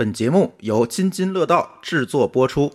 本节目由津津乐道制作播出。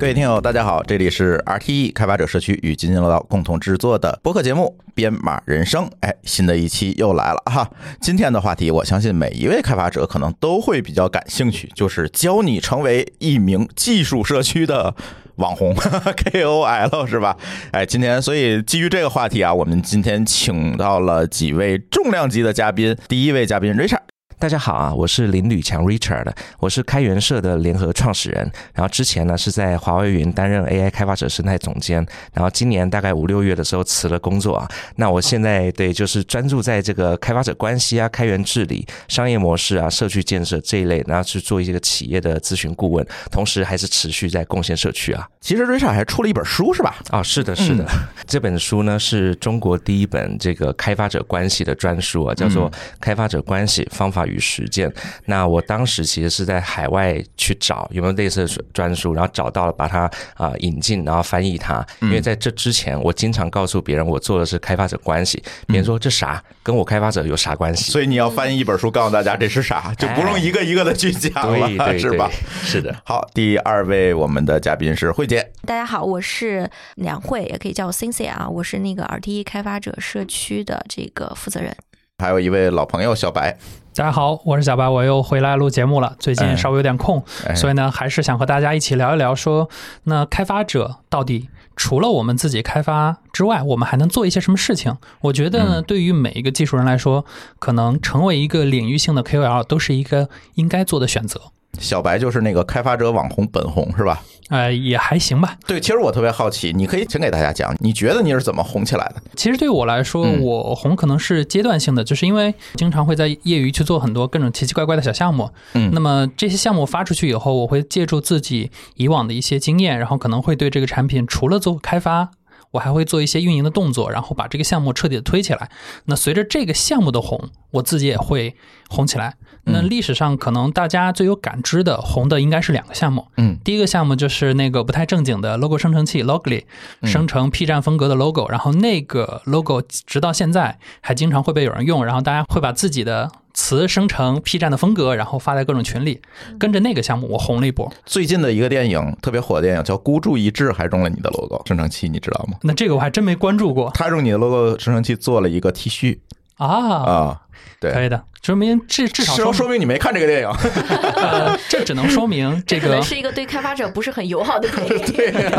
各位听友，大家好，这里是 RTE 开发者社区与津津乐道共同制作的播客节目《编码人生》。哎，新的一期又来了哈！今天的话题，我相信每一位开发者可能都会比较感兴趣，就是教你成为一名技术社区的网红 KOL 是吧？哎，今天所以基于这个话题啊，我们今天请到了几位重量级的嘉宾。第一位嘉宾 Richard。大家好啊，我是林吕强 Richard，我是开源社的联合创始人。然后之前呢是在华为云担任 AI 开发者生态总监。然后今年大概五六月的时候辞了工作啊。那我现在对就是专注在这个开发者关系啊、开源治理、商业模式啊、社区建设这一类，然后去做一些个企业的咨询顾问，同时还是持续在贡献社区啊。其实 Richard 还出了一本书是吧？啊，是的，是的。这本书呢是中国第一本这个开发者关系的专书啊，叫做《开发者关系方法》。与实践，那我当时其实是在海外去找有没有类似的专书，然后找到了，把它啊引进，然后翻译它。因为在这之前，我经常告诉别人我做的是开发者关系，别人说这啥跟我开发者有啥关系？所以你要翻译一本书，告诉大家这是啥，就不用一个一个的去讲了，是吧？是的。好，第二位我们的嘉宾是慧姐。大家好，我是梁慧，也可以叫我 Cynthia 啊，我是那个 RTE 开发者社区的这个负责人。还有一位老朋友小白，大家好，我是小白，我又回来录节目了。最近稍微有点空，所以呢，还是想和大家一起聊一聊，说那开发者到底除了我们自己开发之外，我们还能做一些什么事情？我觉得对于每一个技术人来说，可能成为一个领域性的 KOL 都是一个应该做的选择。小白就是那个开发者网红本红是吧？呃，也还行吧。对，其实我特别好奇，你可以请给大家讲，你觉得你是怎么红起来的？其实对我来说，我红可能是阶段性的，就是因为经常会在业余去做很多各种奇奇怪怪的小项目。嗯，那么这些项目发出去以后，我会借助自己以往的一些经验，然后可能会对这个产品除了做开发。我还会做一些运营的动作，然后把这个项目彻底的推起来。那随着这个项目的红，我自己也会红起来。那历史上可能大家最有感知的红的应该是两个项目。嗯，第一个项目就是那个不太正经的 logo 生成器 Logly，生成 P 站风格的 logo，然后那个 logo 直到现在还经常会被有人用，然后大家会把自己的。词生成 P 站的风格，然后发在各种群里，跟着那个项目我红了一波。最近的一个电影特别火的电影叫《孤注一掷》，还用了你的 logo 生成器，你知道吗？那这个我还真没关注过。他用你的 logo 生成器做了一个 T 恤啊啊，对，可以的。说明至至少说说明你没看这个电影，呃，这只能说明这个是一个对开发者不是很友好的 电影，对，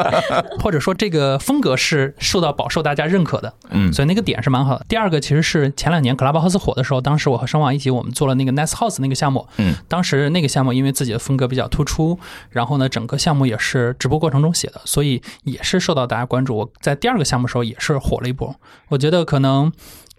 或者说这个风格是受到饱受大家认可的，嗯，所以那个点是蛮好的。第二个其实是前两年 Clubhouse 火的时候，当时我和声网一起我们做了那个 Nice House 那个项目，嗯，当时那个项目因为自己的风格比较突出，然后呢，整个项目也是直播过程中写的，所以也是受到大家关注。我在第二个项目时候也是火了一波，我觉得可能。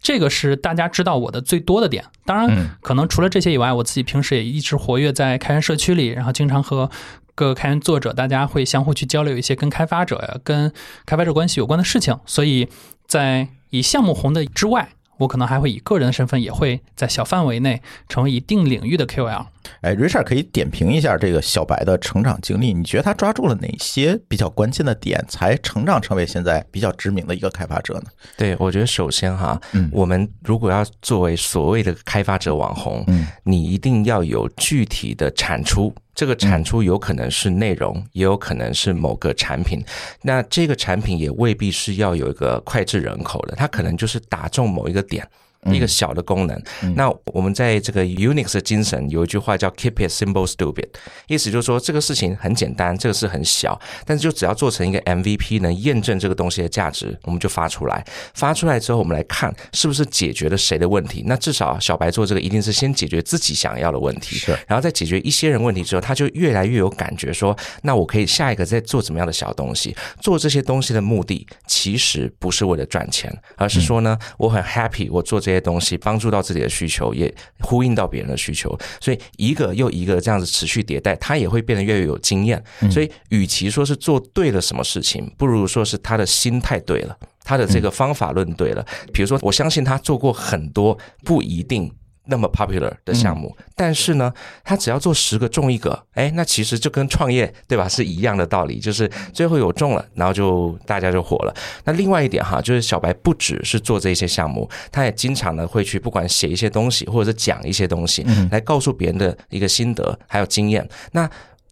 这个是大家知道我的最多的点，当然，可能除了这些以外，我自己平时也一直活跃在开源社区里，然后经常和各个开源作者，大家会相互去交流一些跟开发者呀、跟开发者关系有关的事情，所以在以项目红的之外。我可能还会以个人的身份，也会在小范围内成为一定领域的 KOL。哎，Richard 可以点评一下这个小白的成长经历。你觉得他抓住了哪些比较关键的点，才成长成为现在比较知名的一个开发者呢？对，我觉得首先哈，嗯，我们如果要作为所谓的开发者网红，嗯，你一定要有具体的产出。这个产出有可能是内容，也有可能是某个产品。那这个产品也未必是要有一个脍炙人口的，它可能就是打中某一个点。一个小的功能，那我们在这个 Unix 的精神有一句话叫 Keep it simple, stupid，意思就是说这个事情很简单，这个事很小，但是就只要做成一个 MVP，能验证这个东西的价值，我们就发出来。发出来之后，我们来看是不是解决了谁的问题。那至少小白做这个一定是先解决自己想要的问题，是，然后再解决一些人问题之后，他就越来越有感觉，说那我可以下一个再做怎么样的小东西。做这些东西的目的其实不是为了赚钱，而是说呢，我很 happy，我做这。这些东西帮助到自己的需求，也呼应到别人的需求，所以一个又一个这样子持续迭代，他也会变得越来越有经验。所以，与其说是做对了什么事情，不如说是他的心态对了，他的这个方法论对了。比如说，我相信他做过很多不一定那么 popular 的项目，但是呢，他只要做十个中一个，哎，那其实就跟创业对吧是一样的道理，就是最后有中了，然后就大家就火了。那另外一点哈，就是小白不只是做这些项目，他也经常呢会去不管写一些东西，或者是讲一些东西，来告诉别人的一个心得还有经验。那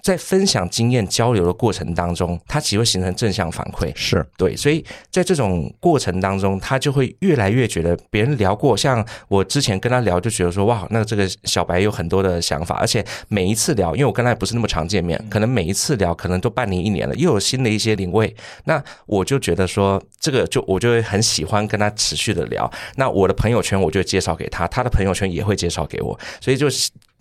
在分享经验交流的过程当中，它其实会形成正向反馈，是。对，所以在这种过程当中，他就会越来越觉得别人聊过，像我之前跟他聊，就觉得说哇，那这个小白有很多的想法，而且每一次聊，因为我跟他也不是那么常见面，可能每一次聊，可能都半年一年了，又有新的一些领位，那我就觉得说，这个就我就会很喜欢跟他持续的聊，那我的朋友圈我就介绍给他，他的朋友圈也会介绍给我，所以就。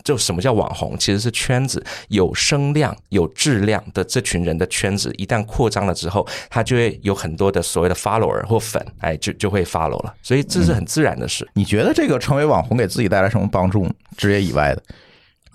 就什么叫网红？其实是圈子有声量、有质量的这群人的圈子，一旦扩张了之后，他就会有很多的所谓的 follower 或粉，哎，就就会 follow 了。所以这是很自然的事。你觉得这个成为网红给自己带来什么帮助？职业以外的？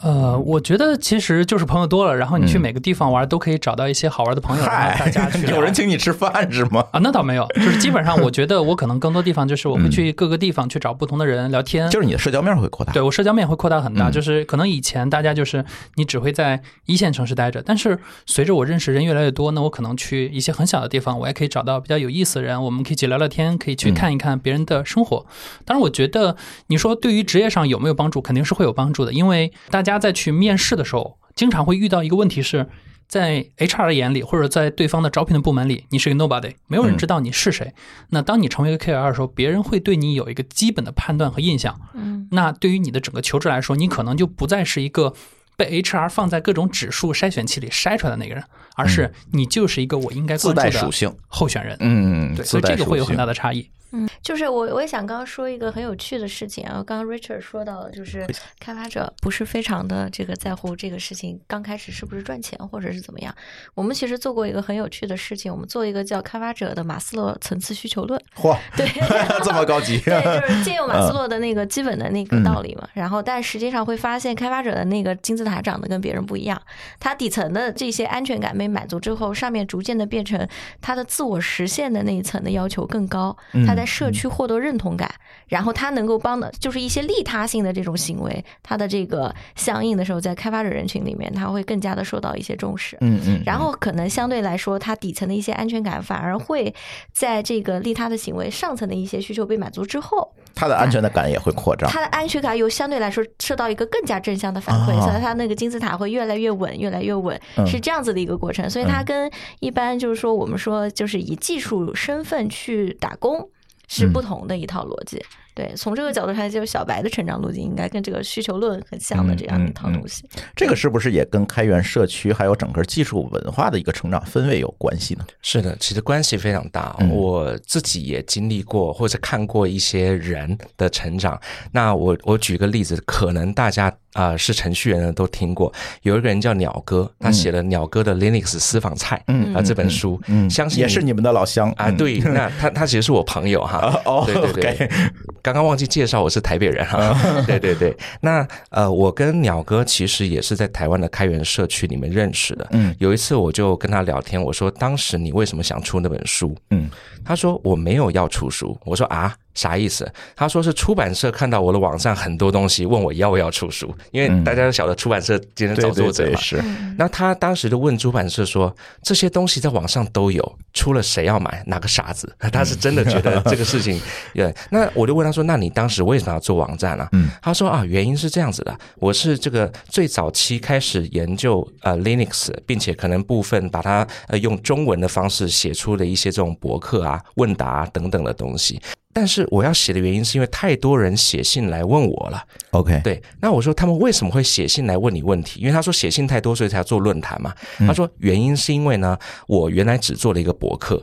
呃，我觉得其实就是朋友多了，然后你去每个地方玩都可以找到一些好玩的朋友，大家去。有人请你吃饭是吗？啊，那倒没有，就是基本上我觉得我可能更多地方就是我会去各个地方去找不同的人聊天，就是你的社交面会扩大。对我社交面会扩大很大，就是可能以前大家就是你只会在一线城市待着，但是随着我认识人越来越多，那我可能去一些很小的地方，我也可以找到比较有意思的人，我们可以一起聊聊天，可以去看一看别人的生活。当然，我觉得你说对于职业上有没有帮助，肯定是会有帮助的，因为大家在去面试。的时候，经常会遇到一个问题是，在 HR 的眼里，或者在对方的招聘的部门里，你是个 nobody，没有人知道你是谁。那当你成为一个 KOL 的时候，别人会对你有一个基本的判断和印象。嗯，那对于你的整个求职来说，你可能就不再是一个被 HR 放在各种指数筛选器里筛出来的那个人，而是你就是一个我应该关注的属性候选人。嗯，对，所以这个会有很大的差异。嗯，就是我我也想刚刚说一个很有趣的事情啊，刚刚 Richard 说到了，就是开发者不是非常的这个在乎这个事情刚开始是不是赚钱或者是怎么样。我们其实做过一个很有趣的事情，我们做一个叫开发者的马斯洛层次需求论。嚯，对，这么高级。对，就是借用马斯洛的那个基本的那个道理嘛。然后，但实际上会发现，开发者的那个金字塔长得跟别人不一样。他底层的这些安全感被满足之后，上面逐渐的变成他的自我实现的那一层的要求更高。他在社区获得认同感，然后他能够帮的，就是一些利他性的这种行为，他的这个相应的时候，在开发者人群里面，他会更加的受到一些重视。嗯嗯。然后可能相对来说，他底层的一些安全感，反而会在这个利他的行为上层的一些需求被满足之后，他的安全的感也会扩张。他的安全感又相对来说受到一个更加正向的反馈，所以他那个金字塔会越来越稳，越来越稳，是这样子的一个过程。所以它跟一般就是说我们说就是以技术身份去打工。是不同的一套逻辑。对，从这个角度上，就是小白的成长路径应该跟这个需求论很像的这样一套东西。这个是不是也跟开源社区还有整个技术文化的一个成长氛围有关系呢？是的，其实关系非常大。我自己也经历过或者看过一些人的成长。那我我举个例子，可能大家啊是程序员的都听过，有一个人叫鸟哥，他写了《鸟哥的 Linux 私房菜》啊这本书，相信也是你们的老乡啊。对，那他他其实是我朋友哈。哦，对对对。刚刚忘记介绍，我是台北人哈。对对对，那呃，我跟鸟哥其实也是在台湾的开源社区里面认识的。嗯，有一次我就跟他聊天，我说当时你为什么想出那本书？嗯，他说我没有要出书。我说啊。啥意思？他说是出版社看到我的网上很多东西，问我要不要出书，因为大家都晓得出版社今天找作者嘛。是。那他当时就问出版社说：“这些东西在网上都有，出了谁要买？哪个傻子？”他是真的觉得这个事情。对。那我就问他说：“那你当时为什么要做网站呢？”嗯。他说：“啊，原因是这样子的，我是这个最早期开始研究呃 Linux，并且可能部分把它呃用中文的方式写出了一些这种博客啊、问答等等的东西。”但是我要写的原因是因为太多人写信来问我了。OK，对，那我说他们为什么会写信来问你问题？因为他说写信太多，所以才做论坛嘛。他说原因是因为呢，我原来只做了一个博客，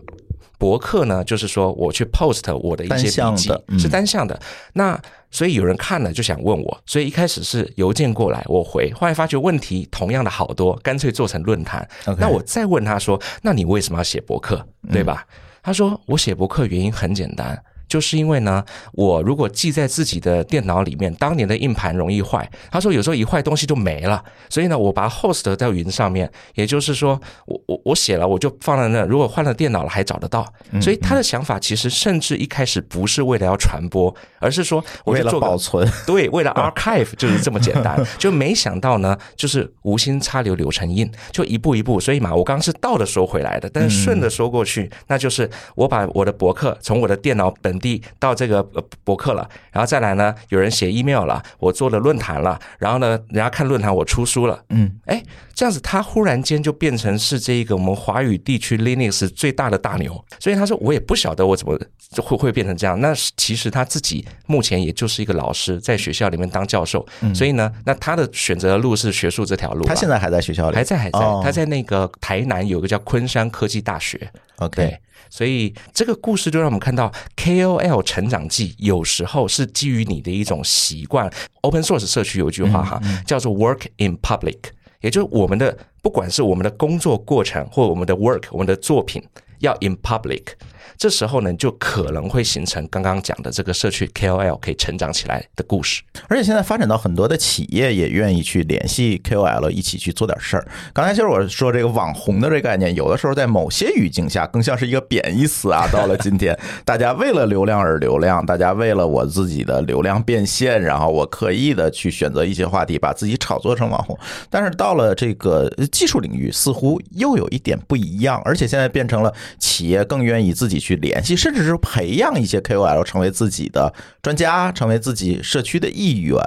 博客呢就是说我去 post 我的一些笔记是单向的。那所以有人看了就想问我，所以一开始是邮件过来我回，后来发觉问题同样的好多，干脆做成论坛。那我再问他说，那你为什么要写博客？对吧？他说我写博客原因很简单。就是因为呢，我如果记在自己的电脑里面，当年的硬盘容易坏。他说有时候一坏东西就没了，所以呢，我把 host 在云上面，也就是说，我我我写了，我就放在那，如果换了电脑了还找得到。所以他的想法其实甚至一开始不是为了要传播，而是说为了保存，对，为了 archive 就是这么简单。就没想到呢，就是无心插柳柳成荫，就一步一步。所以嘛，我刚刚是倒着说回来的，但是顺着说过去，那就是我把我的博客从我的电脑本地到这个博客了，然后再来呢，有人写 email 了，我做了论坛了，然后呢，人家看论坛我出书了，嗯，哎，这样子他忽然间就变成是这一个我们华语地区 Linux 最大的大牛，所以他说我也不晓得我怎么会会变成这样。那其实他自己目前也就是一个老师，在学校里面当教授，所以呢，那他的选择的路是学术这条路。他现在还在学校里，还在还在，他在那个台南有个叫昆山科技大学。OK。所以这个故事就让我们看到 KOL 成长记有时候是基于你的一种习惯。Open Source 社区有一句话哈，叫做 “Work in Public”，也就是我们的不管是我们的工作过程或我们的 work，我们的作品要 in public。这时候呢，就可能会形成刚刚讲的这个社区 KOL 可以成长起来的故事。而且现在发展到很多的企业也愿意去联系 KOL 一起去做点事儿。刚才其实我说这个网红的这个概念，有的时候在某些语境下更像是一个贬义词啊。到了今天，大家为了流量而流量，大家为了我自己的流量变现，然后我刻意的去选择一些话题，把自己炒作成网红。但是到了这个技术领域，似乎又有一点不一样。而且现在变成了企业更愿意自己去。去联系，甚至是培养一些 KOL 成为自己的专家，成为自己社区的一员。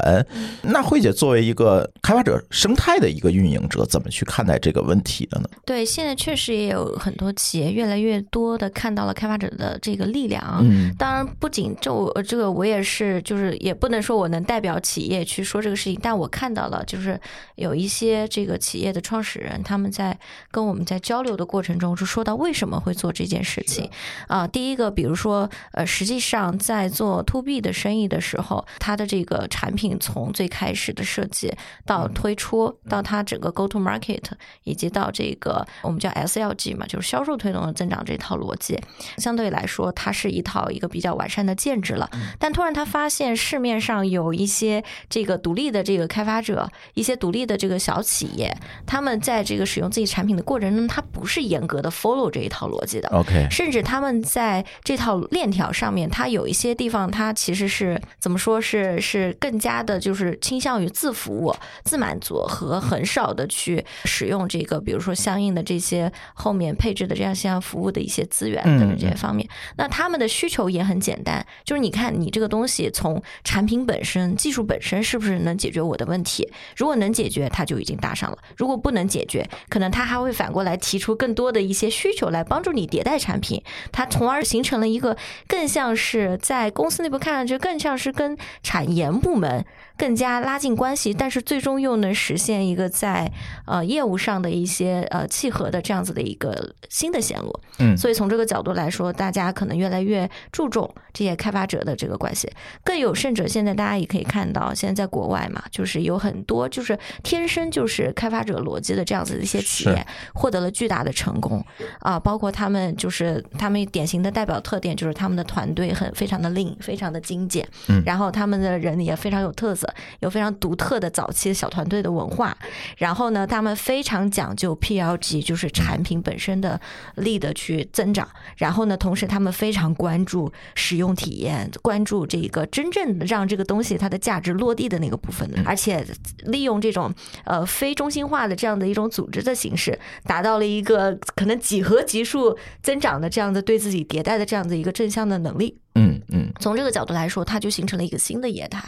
那慧姐作为一个开发者生态的一个运营者，怎么去看待这个问题的呢？对，现在确实也有很多企业越来越多的看到了开发者的这个力量。嗯，当然不仅就这个，我也是，就是也不能说我能代表企业去说这个事情，但我看到了，就是有一些这个企业的创始人，他们在跟我们在交流的过程中，是说到为什么会做这件事情。啊，第一个，比如说，呃，实际上在做 to B 的生意的时候，它的这个产品从最开始的设计到推出，到它整个 go to market，以及到这个我们叫 SLG 嘛，就是销售推动的增长这套逻辑，相对来说，它是一套一个比较完善的建制了。但突然他发现市面上有一些这个独立的这个开发者，一些独立的这个小企业，他们在这个使用自己产品的过程中，他不是严格的 follow 这一套逻辑的。OK，甚至他们。在这套链条上面，它有一些地方，它其实是怎么说是是更加的，就是倾向于自服务、自满足和很少的去使用这个，比如说相应的这些后面配置的这样相服务的一些资源等等这些方面。那他们的需求也很简单，就是你看你这个东西从产品本身、技术本身是不是能解决我的问题？如果能解决，它就已经搭上了；如果不能解决，可能他还会反过来提出更多的一些需求来帮助你迭代产品。它。从而形成了一个更像是在公司内部看上去更像是跟产研部门。更加拉近关系，但是最终又能实现一个在呃业务上的一些呃契合的这样子的一个新的线路。嗯，所以从这个角度来说，大家可能越来越注重这些开发者的这个关系。更有甚者，现在大家也可以看到，现在在国外嘛，就是有很多就是天生就是开发者逻辑的这样子的一些企业，获得了巨大的成功啊。包括他们就是他们典型的代表特点就是他们的团队很非常的 lean，非常的精简。嗯，然后他们的人也非常有特色。有非常独特的早期的小团队的文化，然后呢，他们非常讲究 PLG，就是产品本身的力的去增长。然后呢，同时他们非常关注使用体验，关注这个真正让这个东西它的价值落地的那个部分，而且利用这种呃非中心化的这样的一种组织的形式，达到了一个可能几何级数增长的这样的对自己迭代的这样的一个正向的能力。嗯嗯，从这个角度来说，它就形成了一个新的业态，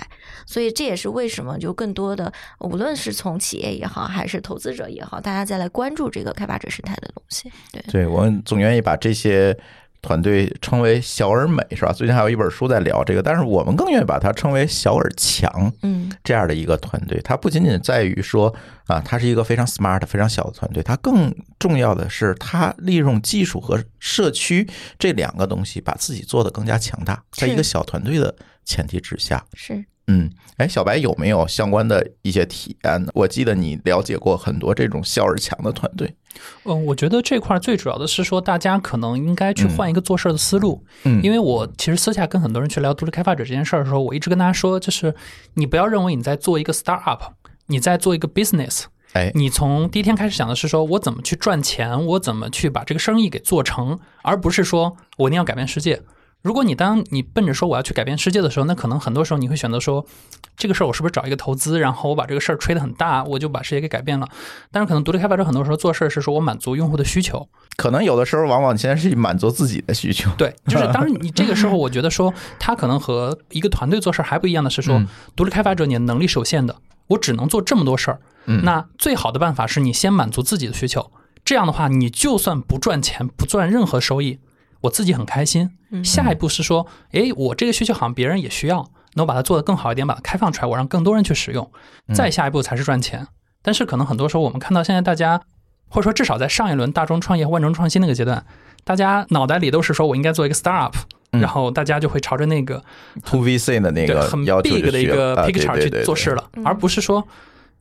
所以这也是为什么就更多的，无论是从企业也好，还是投资者也好，大家再来关注这个开发者生态的东西。对，对我们总愿意把这些。团队称为小而美是吧？最近还有一本书在聊这个，但是我们更愿意把它称为小而强。嗯，这样的一个团队，它不仅仅在于说啊，它是一个非常 smart、非常小的团队，它更重要的是，它利用技术和社区这两个东西，把自己做的更加强大，在一个小团队的前提之下。是。嗯，哎，小白有没有相关的一些体验呢？我记得你了解过很多这种效而强的团队。嗯，我觉得这块最主要的是说，大家可能应该去换一个做事的思路。嗯，因为我其实私下跟很多人去聊独立开发者这件事儿的时候，我一直跟大家说，就是你不要认为你在做一个 startup，你在做一个 business。哎，你从第一天开始想的是说我怎么去赚钱，我怎么去把这个生意给做成，而不是说我一定要改变世界。如果你当你奔着说我要去改变世界的时候，那可能很多时候你会选择说，这个事儿我是不是找一个投资，然后我把这个事儿吹得很大，我就把世界给改变了。但是可能独立开发者很多时候做事儿是说我满足用户的需求，可能有的时候往往先是满足自己的需求。对，就是当然你这个时候，我觉得说他可能和一个团队做事儿还不一样的是说，独立开发者你的能力是有限的，我只能做这么多事儿。那最好的办法是你先满足自己的需求，这样的话，你就算不赚钱，不赚任何收益。我自己很开心。下一步是说，哎，我这个需求好像别人也需要，那我把它做得更好一点，把它开放出来，我让更多人去使用。再下一步才是赚钱。但是可能很多时候我们看到现在大家，或者说至少在上一轮大众创业和、万众创新那个阶段，大家脑袋里都是说我应该做一个 startup，然后大家就会朝着那个 to VC 的那个很 big 的一个 picture 去做事了，而不是说。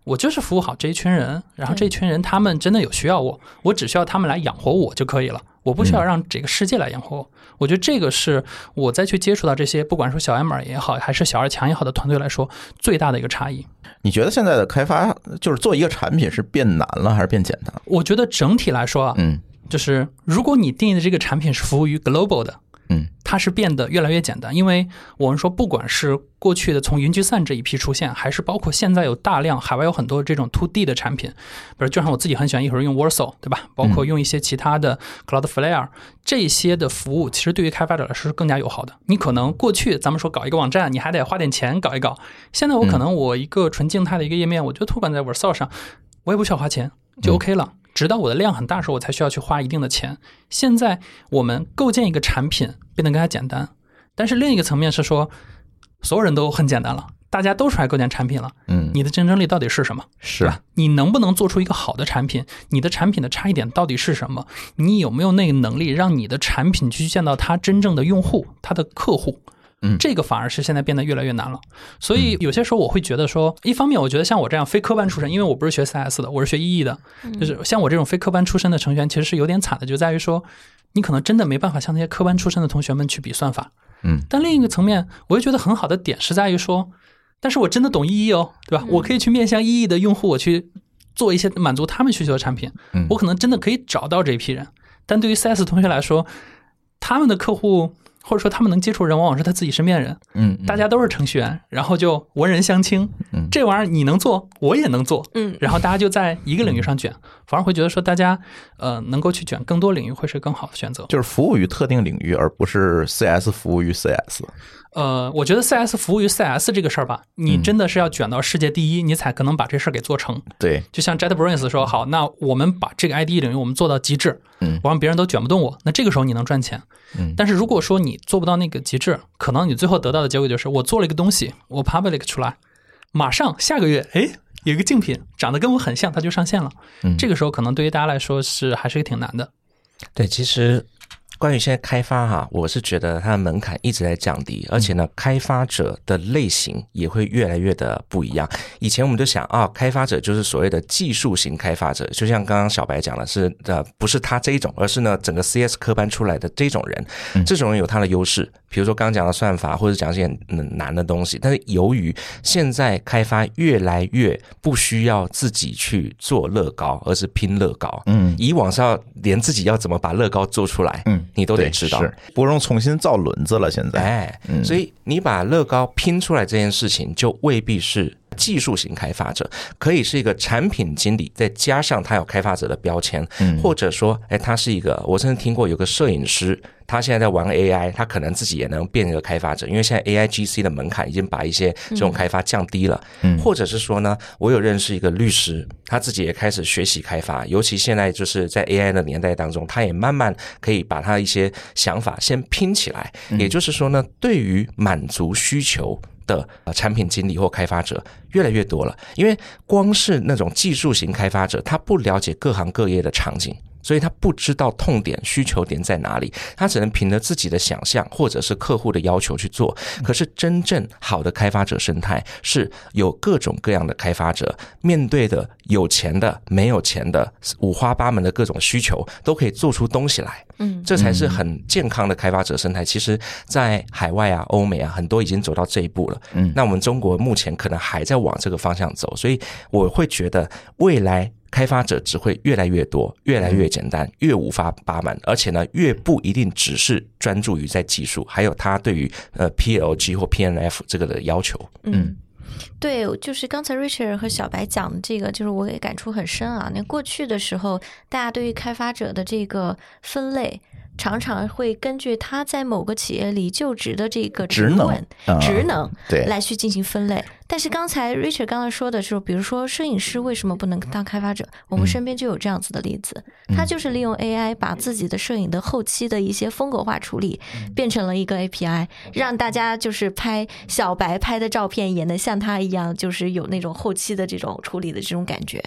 我就是服务好这一群人，然后这一群人他们真的有需要我，我只需要他们来养活我就可以了，我不需要让这个世界来养活我。我觉得这个是我再去接触到这些，不管说小 M 也好，还是小二强也好的团队来说，最大的一个差异。你觉得现在的开发就是做一个产品是变难了还是变简单？我觉得整体来说啊，嗯，就是如果你定义的这个产品是服务于 global 的。嗯，它是变得越来越简单，因为我们说，不管是过去的从云计算这一批出现，还是包括现在有大量海外有很多这种 to D 的产品，比如就像我自己很喜欢一会儿用 Warsaw，对吧？包括用一些其他的 Cloudflare 这些的服务，其实对于开发者来说是更加友好的。你可能过去咱们说搞一个网站，你还得花点钱搞一搞，现在我可能我一个纯静态的一个页面，我就托管在 Warsaw 上，我也不需要花钱，就 OK 了。直到我的量很大时候，我才需要去花一定的钱。现在我们构建一个产品变得更加简单，但是另一个层面是说，所有人都很简单了，大家都出来构建产品了。嗯，你的竞争力到底是什么？是吧？你能不能做出一个好的产品？你的产品的差异点到底是什么？你有没有那个能力让你的产品去见到它真正的用户、它的客户？嗯，这个反而是现在变得越来越难了。所以有些时候我会觉得说，一方面我觉得像我这样非科班出身，因为我不是学 CS 的，我是学 EE 的，就是像我这种非科班出身的程序员，其实是有点惨的，就在于说，你可能真的没办法像那些科班出身的同学们去比算法。嗯，但另一个层面，我又觉得很好的点是在于说，但是我真的懂 EE 哦，对吧？我可以去面向 EE 的用户，我去做一些满足他们需求的产品。嗯，我可能真的可以找到这一批人。但对于 CS 同学来说，他们的客户。或者说他们能接触人，往往是他自己身边人。嗯，大家都是程序员，然后就文人相轻。嗯，这玩意儿你能做，我也能做。嗯，然后大家就在一个领域上卷，反而会觉得说大家呃能够去卷更多领域会是更好的选择。就是服务于特定领域，而不是 CS 服务于 CS。呃，我觉得 CS 服务于 CS 这个事儿吧，你真的是要卷到世界第一，你才可能把这事儿给做成。对，就像 JetBrains 说，好，那我们把这个 IDE 领域我们做到极致，嗯，我让别人都卷不动我，那这个时候你能赚钱。嗯，但是如果说你做不到那个极致，可能你最后得到的结果就是我做了一个东西，我 public 出来，马上下个月，哎，有一个竞品长得跟我很像，它就上线了。嗯，这个时候可能对于大家来说是还是挺难的。对，其实。关于现在开发哈，我是觉得它的门槛一直在降低，而且呢，开发者的类型也会越来越的不一样。以前我们就想啊，开发者就是所谓的技术型开发者，就像刚刚小白讲的，是呃，不是他这一种，而是呢，整个 CS 科班出来的这种人，这种人有他的优势。比如说刚刚讲的算法，或者讲一些难的东西，但是由于现在开发越来越不需要自己去做乐高，而是拼乐高。嗯，以往是要连自己要怎么把乐高做出来，嗯。你都得知道，不用重新造轮子了。现在，哎，所以你把乐高拼出来这件事情，就未必是技术型开发者，可以是一个产品经理，再加上他有开发者的标签，或者说，哎，他是一个，我甚至听过有个摄影师。他现在在玩 AI，他可能自己也能变一个开发者，因为现在 AI GC 的门槛已经把一些这种开发降低了。嗯，或者是说呢，我有认识一个律师，他自己也开始学习开发，尤其现在就是在 AI 的年代当中，他也慢慢可以把他一些想法先拼起来。也就是说呢，对于满足需求的产品经理或开发者越来越多了，因为光是那种技术型开发者，他不了解各行各业的场景。所以他不知道痛点、需求点在哪里，他只能凭着自己的想象或者是客户的要求去做。可是真正好的开发者生态是有各种各样的开发者，面对的有钱的、没有钱的、五花八门的各种需求，都可以做出东西来。嗯，这才是很健康的开发者生态。其实，在海外啊、欧美啊，很多已经走到这一步了。嗯，那我们中国目前可能还在往这个方向走，所以我会觉得未来。开发者只会越来越多，越来越简单，越五花八门，而且呢，越不一定只是专注于在技术，还有他对于呃 PLG 或 PNF 这个的要求。嗯，对，就是刚才 Richard 和小白讲的这个，就是我也感触很深啊。那过去的时候，大家对于开发者的这个分类。常常会根据他在某个企业里就职的这个职能、职能对来去进行分类。但是刚才 Richard 刚刚说的是，比如说摄影师为什么不能当开发者？我们身边就有这样子的例子，他就是利用 AI 把自己的摄影的后期的一些风格化处理变成了一个 API，让大家就是拍小白拍的照片也能像他一样，就是有那种后期的这种处理的这种感觉。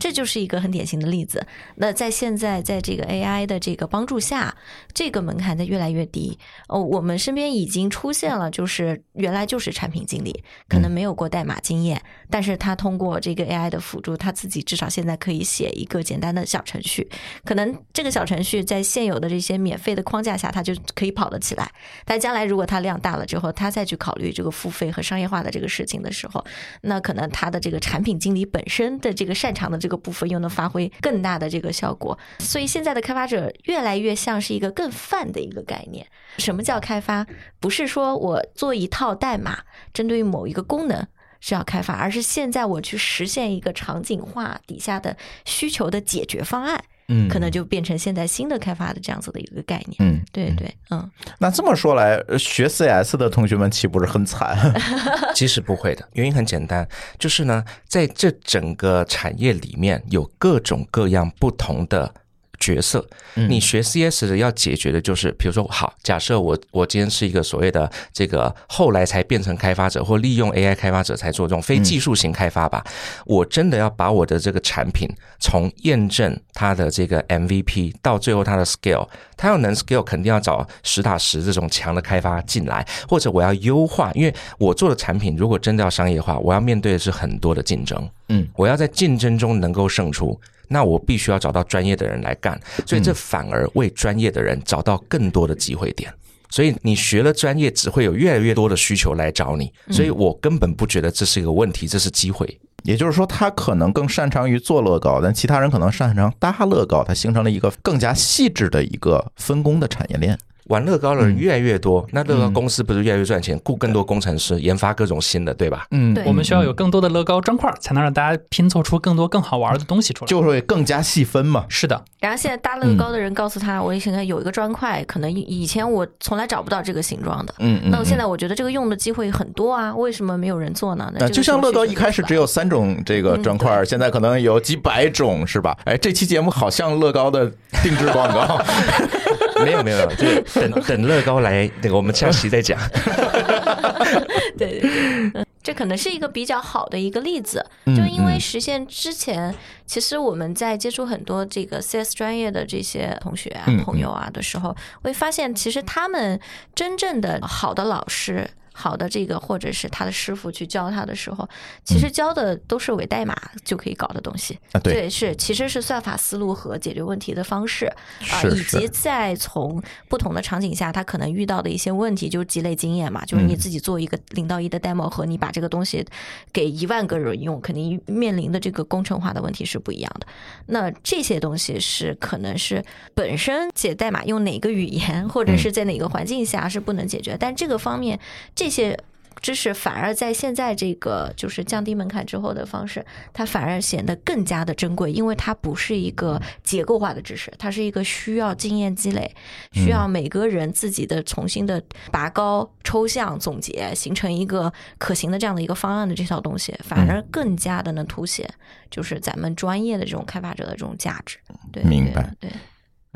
这就是一个很典型的例子。那在现在在这个 AI 的这个帮助下。这个门槛在越来越低哦，我们身边已经出现了，就是原来就是产品经理，可能没有过代码经验，但是他通过这个 AI 的辅助，他自己至少现在可以写一个简单的小程序，可能这个小程序在现有的这些免费的框架下，它就可以跑得起来。但将来如果它量大了之后，他再去考虑这个付费和商业化的这个事情的时候，那可能他的这个产品经理本身的这个擅长的这个部分又能发挥更大的这个效果。所以现在的开发者越来越像是一个。更泛的一个概念，什么叫开发？不是说我做一套代码，针对于某一个功能是要开发，而是现在我去实现一个场景化底下的需求的解决方案，嗯，可能就变成现在新的开发的这样子的一个概念，嗯，对对，嗯。那这么说来，学 CS 的同学们岂不是很惨？其实不会的，原因很简单，就是呢，在这整个产业里面有各种各样不同的。角色，你学 CS 的要解决的就是，比如说，好，假设我我今天是一个所谓的这个后来才变成开发者，或利用 AI 开发者才做这种非技术型开发吧。我真的要把我的这个产品从验证它的这个 MVP 到最后它的 scale，它要能 scale，肯定要找实打实这种强的开发进来，或者我要优化，因为我做的产品如果真的要商业化，我要面对的是很多的竞争，嗯，我要在竞争中能够胜出。那我必须要找到专业的人来干，所以这反而为专业的人找到更多的机会点。所以你学了专业，只会有越来越多的需求来找你。所以我根本不觉得这是一个问题，这是机会。也就是说，他可能更擅长于做乐高，但其他人可能擅长搭乐高，它形成了一个更加细致的一个分工的产业链。玩乐高的人越来越多，那乐高公司不是越来越赚钱，雇更多工程师，研发各种新的，对吧？嗯，我们需要有更多的乐高砖块，才能让大家拼凑出更多更好玩的东西出来，就会更加细分嘛。是的。然后现在搭乐高的人告诉他，我现在有一个砖块，可能以前我从来找不到这个形状的，嗯嗯，那我现在我觉得这个用的机会很多啊，为什么没有人做呢？那就像乐高一开始只有三种这个砖块，现在可能有几百种，是吧？哎，这期节目好像乐高的定制广告。没有没有，就等等乐高来，那个我们下期再讲。对对对，这可能是一个比较好的一个例子，就因为实现之前，其实我们在接触很多这个 CS 专业的这些同学啊、朋友啊的时候，会发现其实他们真正的好的老师。好的，这个或者是他的师傅去教他的时候，其实教的都是伪代码就可以搞的东西啊。对，是其实是算法思路和解决问题的方式啊，以及在从不同的场景下他可能遇到的一些问题，就是积累经验嘛。就是你自己做一个零到一的 demo 和你把这个东西给一万个人用，肯定面临的这个工程化的问题是不一样的。那这些东西是可能是本身解代码用哪个语言或者是在哪个环境下是不能解决，但这个方面这。这些知识反而在现在这个就是降低门槛之后的方式，它反而显得更加的珍贵，因为它不是一个结构化的知识，它是一个需要经验积累，需要每个人自己的重新的拔高、抽象、总结，形成一个可行的这样的一个方案的这套东西，反而更加的能凸显就是咱们专业的这种开发者的这种价值。对，明白。对。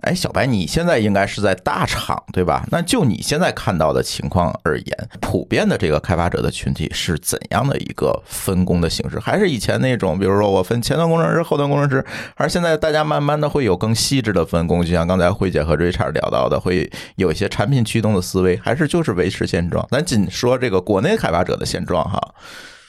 哎，小白，你现在应该是在大厂对吧？那就你现在看到的情况而言，普遍的这个开发者的群体是怎样的一个分工的形式？还是以前那种，比如说我分前端工程师、后端工程师，还是现在大家慢慢的会有更细致的分工？就像刚才慧姐和瑞 d 聊到的，会有一些产品驱动的思维，还是就是维持现状？咱仅说这个国内开发者的现状哈。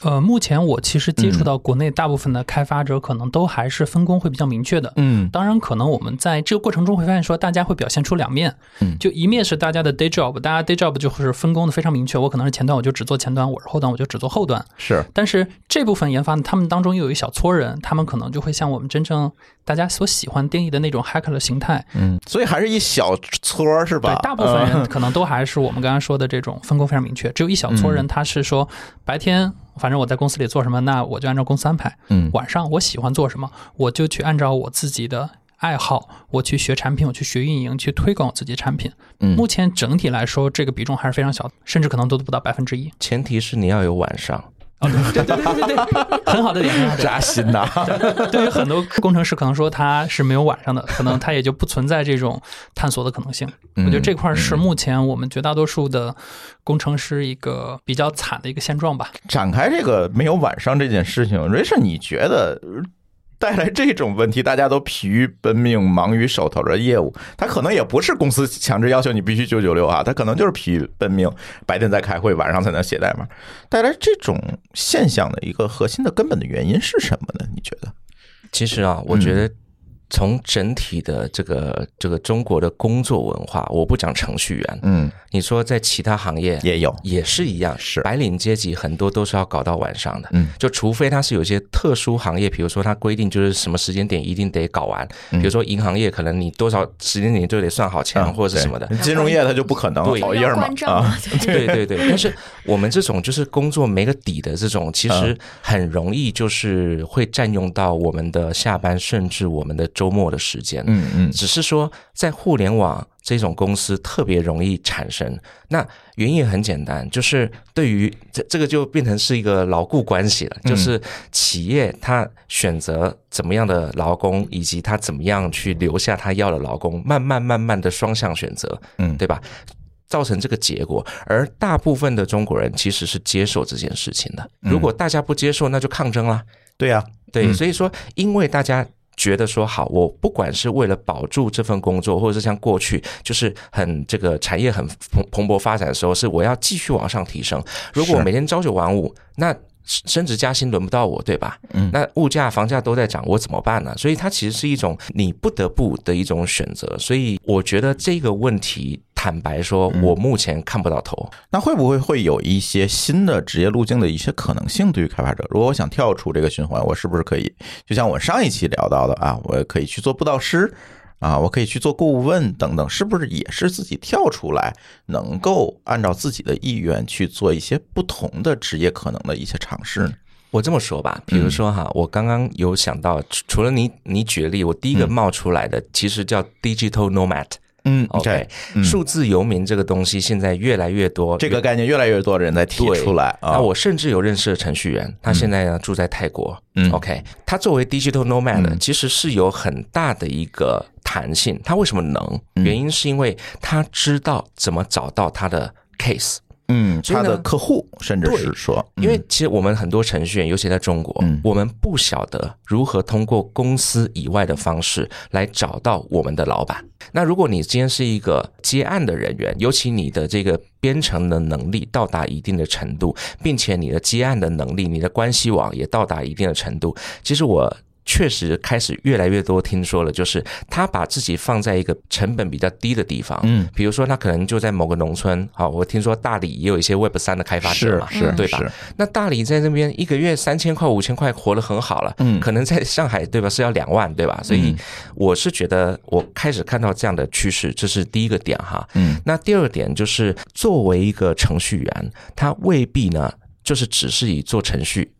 呃，目前我其实接触到国内大部分的开发者，可能都还是分工会比较明确的。嗯，当然，可能我们在这个过程中会发现，说大家会表现出两面。嗯，就一面是大家的 day job，大家 day job 就是分工的非常明确。我可能是前端，我就只做前端；我是后端，我就只做后端。是。但是这部分研发呢，他们当中又有一小撮人，他们可能就会像我们真正大家所喜欢定义的那种 hacker 的形态。嗯，所以还是一小撮是吧？对，大部分人可能都还是我们刚刚说的这种分工非常明确。只有一小撮人，他是说白天。反正我在公司里做什么，那我就按照公司安排。嗯，晚上我喜欢做什么，我就去按照我自己的爱好，我去学产品，我去学运营，去推广我自己产品。嗯，目前整体来说，这个比重还是非常小，甚至可能都不到百分之一。前提是你要有晚上。对对对对对，很好的点，扎心呐！对于很多工程师，可能说他是没有晚上的，可能他也就不存在这种探索的可能性。我觉得这块是目前我们绝大多数的工程师一个比较惨的一个现状吧。展开这个没有晚上这件事情，瑞士，你觉得？带来这种问题，大家都疲于奔命，忙于手头的业务。他可能也不是公司强制要求你必须九九六啊，他可能就是疲于奔命，白天在开会，晚上才能写代码。带来这种现象的一个核心的根本的原因是什么呢？你觉得？其实啊，我觉得。从整体的这个这个中国的工作文化，我不讲程序员，嗯，你说在其他行业也有，也是一样，是。白领阶级很多都是要搞到晚上的，嗯，就除非他是有些特殊行业，比如说他规定就是什么时间点一定得搞完，比如说银行业可能你多少时间点就得算好钱或者是什么的，金融业他就不可能熬夜嘛，啊，对对？对，但是我们这种就是工作没个底的这种，其实很容易就是会占用到我们的下班甚至我们的周末的时间。嗯嗯，只是说在互联网这种公司特别容易产生。那原因很简单，就是对于这这个就变成是一个牢固关系了。就是企业他选择怎么样的劳工，以及他怎么样去留下他要的劳工，慢慢慢慢的双向选择，嗯，对吧？造成这个结果。而大部分的中国人其实是接受这件事情的。如果大家不接受，那就抗争啦。对呀，对，所以说因为大家。觉得说好，我不管是为了保住这份工作，或者是像过去就是很这个产业很蓬蓬勃发展的时候，是我要继续往上提升。如果我每天朝九晚五，那升职加薪轮不到我，对吧？嗯，那物价房价都在涨，我怎么办呢？所以它其实是一种你不得不的一种选择。所以我觉得这个问题。坦白说，我目前看不到头。那会不会会有一些新的职业路径的一些可能性？对于开发者，如果我想跳出这个循环，我是不是可以？就像我上一期聊到的啊，我可以去做布道师啊，我可以去做顾问等等，是不是也是自己跳出来，能够按照自己的意愿去做一些不同的职业可能的一些尝试呢？我这么说吧，比如说哈，我刚刚有想到，除了你你举例，我第一个冒出来的其实叫 digital nomad。嗯，OK，数字游民这个东西现在越来越多，这个概念越来越多的人在提出来啊。那我甚至有认识的程序员，他现在呢住在泰国。嗯，OK，他作为 digital nomad，其实是有很大的一个弹性。他为什么能？原因是因为他知道怎么找到他的 case。嗯，他的客户甚至是说，因为其实我们很多程序员，尤其在中国，我们不晓得如何通过公司以外的方式来找到我们的老板。那如果你今天是一个接案的人员，尤其你的这个编程的能力到达一定的程度，并且你的接案的能力、你的关系网也到达一定的程度，其实我。确实开始越来越多听说了，就是他把自己放在一个成本比较低的地方，嗯，比如说他可能就在某个农村，好，我听说大理也有一些 Web 三的开发者嘛，是，对吧？那大理在那边一个月三千块、五千块活得很好了，嗯，可能在上海，对吧？是要两万，对吧？所以我是觉得我开始看到这样的趋势，这是第一个点哈，嗯，那第二点就是作为一个程序员，他未必呢，就是只是以做程序。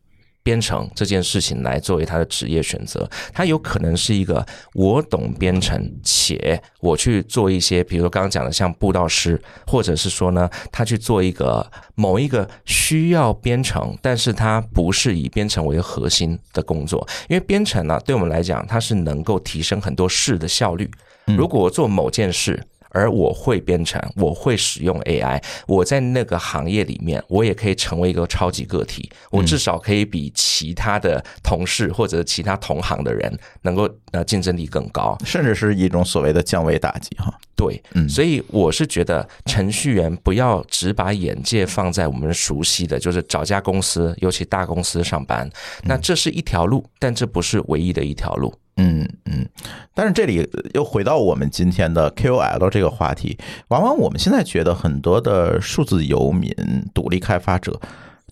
编程这件事情来作为他的职业选择，他有可能是一个我懂编程，且我去做一些，比如刚刚讲的像布道师，或者是说呢，他去做一个某一个需要编程，但是他不是以编程为核心的工作，因为编程呢，对我们来讲，它是能够提升很多事的效率。如果我做某件事。而我会编程，我会使用 AI，我在那个行业里面，我也可以成为一个超级个体。我至少可以比其他的同事或者其他同行的人能够呃竞争力更高，甚至是一种所谓的降维打击哈。对，嗯，所以我是觉得程序员不要只把眼界放在我们熟悉的就是找家公司，尤其大公司上班，那这是一条路，但这不是唯一的一条路。嗯嗯，但是这里又回到我们今天的 KOL 这个话题，往往我们现在觉得很多的数字游民、独立开发者，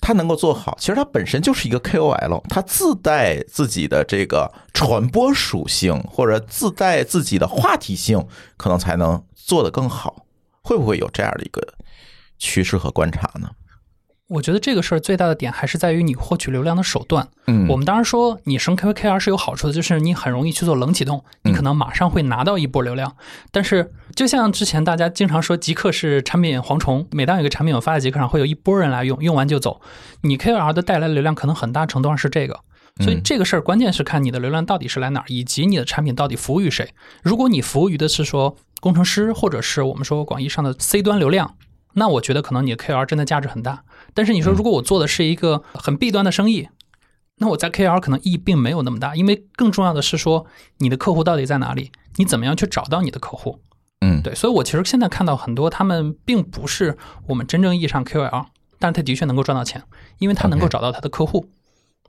他能够做好，其实他本身就是一个 KOL，他自带自己的这个传播属性，或者自带自己的话题性，可能才能做得更好。会不会有这样的一个趋势和观察呢？我觉得这个事儿最大的点还是在于你获取流量的手段。嗯，我们当然说你升 KVKR 是有好处的，就是你很容易去做冷启动，你可能马上会拿到一波流量。但是就像之前大家经常说极客是产品蝗虫，每当有个产品我发在极客上，会有一波人来用，用完就走。你 KOL 的带来流量可能很大程度上是这个，所以这个事儿关键是看你的流量到底是来哪儿，以及你的产品到底服务于谁。如果你服务于的是说工程师，或者是我们说广义上的 C 端流量。那我觉得可能你的 KOL 真的价值很大，但是你说如果我做的是一个很弊端的生意，那我在 KOL 可能意义并没有那么大，因为更重要的是说你的客户到底在哪里，你怎么样去找到你的客户？嗯，对，所以我其实现在看到很多他们并不是我们真正意义上 KOL，但是他的确能够赚到钱，因为他能够找到他的客户，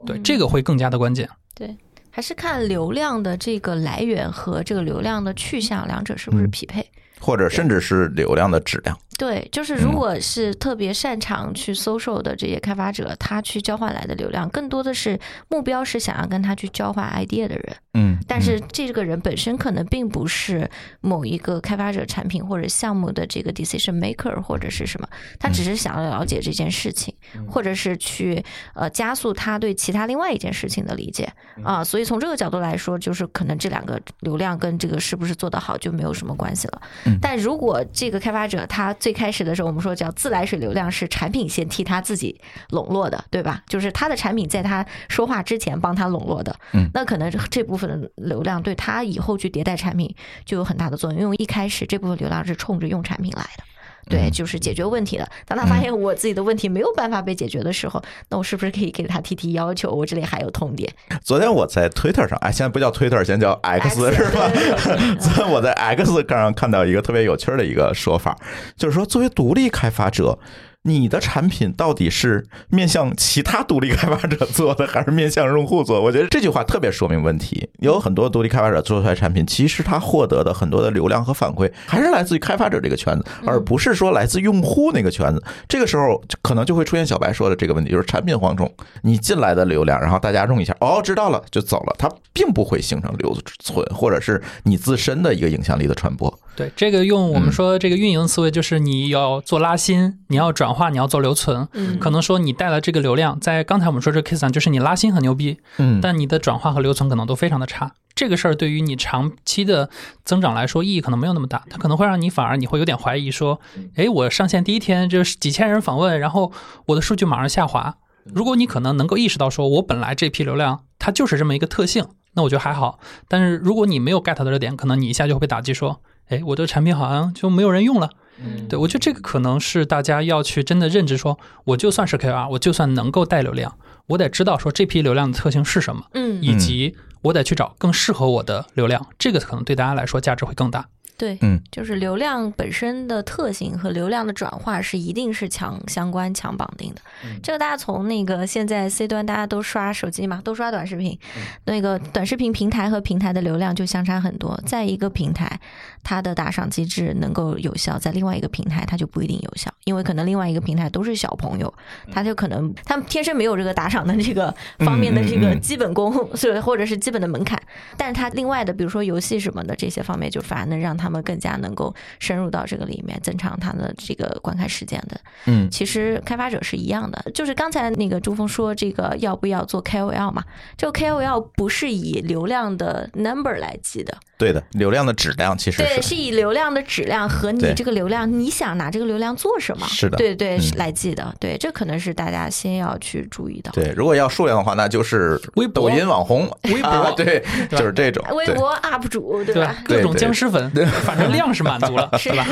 对，这个会更加的关键。对，还是看流量的这个来源和这个流量的去向，两者是不是匹配？或者甚至是流量的质量。对，就是如果是特别擅长去 social 的这些开发者，他去交换来的流量，更多的是目标是想要跟他去交换 idea 的人。嗯，但是这个人本身可能并不是某一个开发者产品或者项目的这个 decision maker 或者是什么，他只是想要了解这件事情，或者是去呃加速他对其他另外一件事情的理解啊。所以从这个角度来说，就是可能这两个流量跟这个是不是做得好就没有什么关系了。嗯但如果这个开发者他最开始的时候，我们说叫自来水流量是产品先替他自己笼络的，对吧？就是他的产品在他说话之前帮他笼络的。嗯，那可能这部分的流量对他以后去迭代产品就有很大的作用，因为一开始这部分流量是冲着用产品来的。对，就是解决问题的。当他发现我自己的问题没有办法被解决的时候，那我是不是可以给他提提要求？我这里还有痛点。昨天我在 Twitter 上，哎，现在不叫 Twitter，现在叫 X 是吧？昨天我在 X 上看到一个特别有趣的一个说法，就是说作为独立开发者。你的产品到底是面向其他独立开发者做的，还是面向用户做？我觉得这句话特别说明问题。有很多独立开发者做出来产品，其实他获得的很多的流量和反馈，还是来自于开发者这个圈子，而不是说来自用户那个圈子。这个时候可能就会出现小白说的这个问题，就是产品蝗虫。你进来的流量，然后大家用一下，哦，知道了就走了，它并不会形成留存，或者是你自身的一个影响力的传播。对，这个用我们说这个运营思维，就是你要做拉新，你要转化，你要做留存。嗯，可能说你带了这个流量，在刚才我们说这 case 上，就是你拉新很牛逼，嗯，但你的转化和留存可能都非常的差。这个事儿对于你长期的增长来说，意义可能没有那么大，它可能会让你反而你会有点怀疑说，哎，我上线第一天就是几千人访问，然后我的数据马上下滑。如果你可能能够意识到说，我本来这批流量它就是这么一个特性，那我觉得还好。但是如果你没有 get 到这点，可能你一下就会被打击说。哎，我的产品好像就没有人用了。嗯，对我觉得这个可能是大家要去真的认知，说我就算是 KOL，我就算能够带流量，我得知道说这批流量的特性是什么，嗯，以及我得去找更适合我的流量，这个可能对大家来说价值会更大。对，嗯，就是流量本身的特性和流量的转化是一定是强相关、强绑定的。这个大家从那个现在 C 端大家都刷手机嘛，都刷短视频，那个短视频平台和平台的流量就相差很多。在一个平台，它的打赏机制能够有效，在另外一个平台它就不一定有效，因为可能另外一个平台都是小朋友，他就可能他们天生没有这个打赏的这个方面的这个基本功，是或者是基本的门槛。但是它另外的，比如说游戏什么的这些方面，就反而能让他们更加能够深入到这个里面，增长他的这个观看时间的。嗯，其实开发者是一样的，就是刚才那个朱峰说这个要不要做 KOL 嘛？这个 KOL 不是以流量的 number 来记的，对的，流量的质量其实对，是是以流量的质量和你这个流量，你想拿这个流量做什么？是的对对嗯来记的。对，这可能是大家先要去注意的。对。如果要数量的话，那就是微博抖音网红、微博啊对，对就是这种。微博 UP 主对对吧？各种僵尸粉，反正量是满足了，是是吧？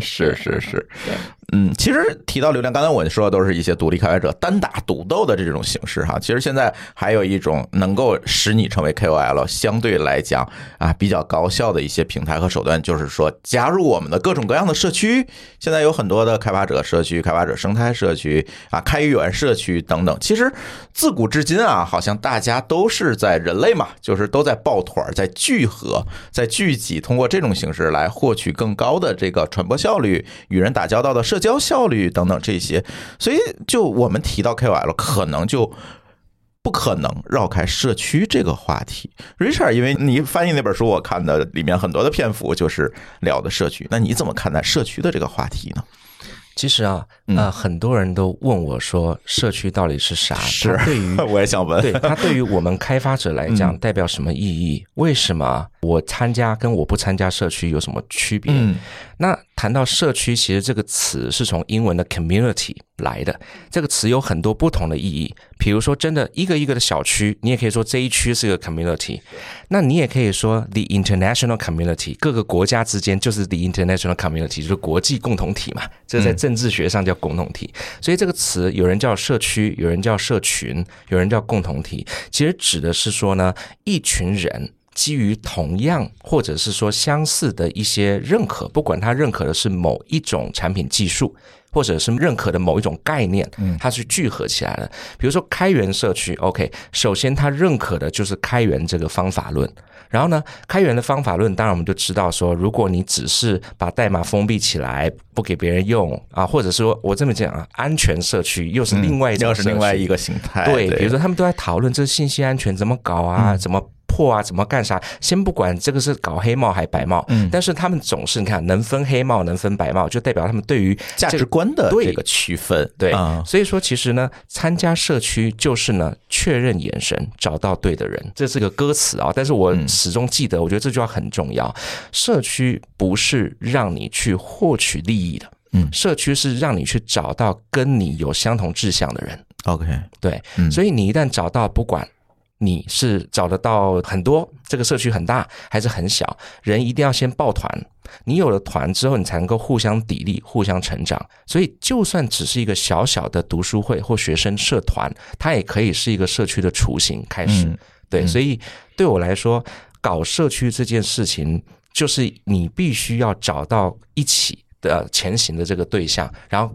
是是是对，嗯，其实提到流量，刚才我说的都是一些独立开发者单打独斗的这种形式哈。其实现在还有一种能够使你成为 KOL，相对来讲啊比较高效的一些平台和手段，就是说加入我们的各种各样的社区。现在有很多的开发者社区、开发者生态社区啊、开源社区等等。其实自古至今啊，好像大家都是在人类嘛，就是都在抱团儿、在聚合、在聚集，通过这种形式来获取更高的这个传播效率、与人打交道的社交效率等等这些。所以，就我们提到 KOL，可能就。不可能绕开社区这个话题，Richard，因为你翻译那本书，我看的里面很多的篇幅就是聊的社区，那你怎么看待社区的这个话题呢？其实啊，嗯呃，很多人都问我说，社区到底是啥？是对于 我也想问，对它对于我们开发者来讲嗯代表什么意义？为什么我参加跟我不参加社区有什么区别？嗯那谈到社区，其实这个词是从英文的 community 来的。这个词有很多不同的意义，比如说，真的一个一个的小区，你也可以说这一区是个 community。那你也可以说 the international community，各个国家之间就是 the international community，就是国际共同体嘛。这在政治学上叫共同体。所以这个词有人叫社区，有人叫社群，有人叫共同体，其实指的是说呢，一群人。基于同样或者是说相似的一些认可，不管他认可的是某一种产品技术，或者是认可的某一种概念，它是聚合起来的。比如说开源社区，OK，首先它认可的就是开源这个方法论。然后呢，开源的方法论，当然我们就知道说，如果你只是把代码封闭起来，不给别人用啊，或者说我这么讲啊，安全社区又是另外一种又，是另外一个形态，对，比如说他们都在讨论这信息安全怎么搞啊，怎么破啊，怎么干啥？先不管这个是搞黑帽还是白帽，嗯但是他们总是你看能分黑帽，能分白帽，就代表他们对于价值观的对这个区分，对啊，所以说，其实呢，参加社区就是呢，确认眼神，找到对的人，这是个歌词啊。但是我始终记得，我觉得这句话很重要。社区不是让你去获取利益的，嗯社区是让你去找到跟你有相同志向的人。OK，对，嗯所以你一旦找到，不管你是找得到很多，这个社区很大还是很小，人一定要先抱团。你有了团之后，你才能够互相砥砺、互相成长。所以，就算只是一个小小的读书会或学生社团，它也可以是一个社区的雏形开始。嗯对，嗯所以对我来说，搞社区这件事情，就是你必须要找到一起的前行的这个对象，然后。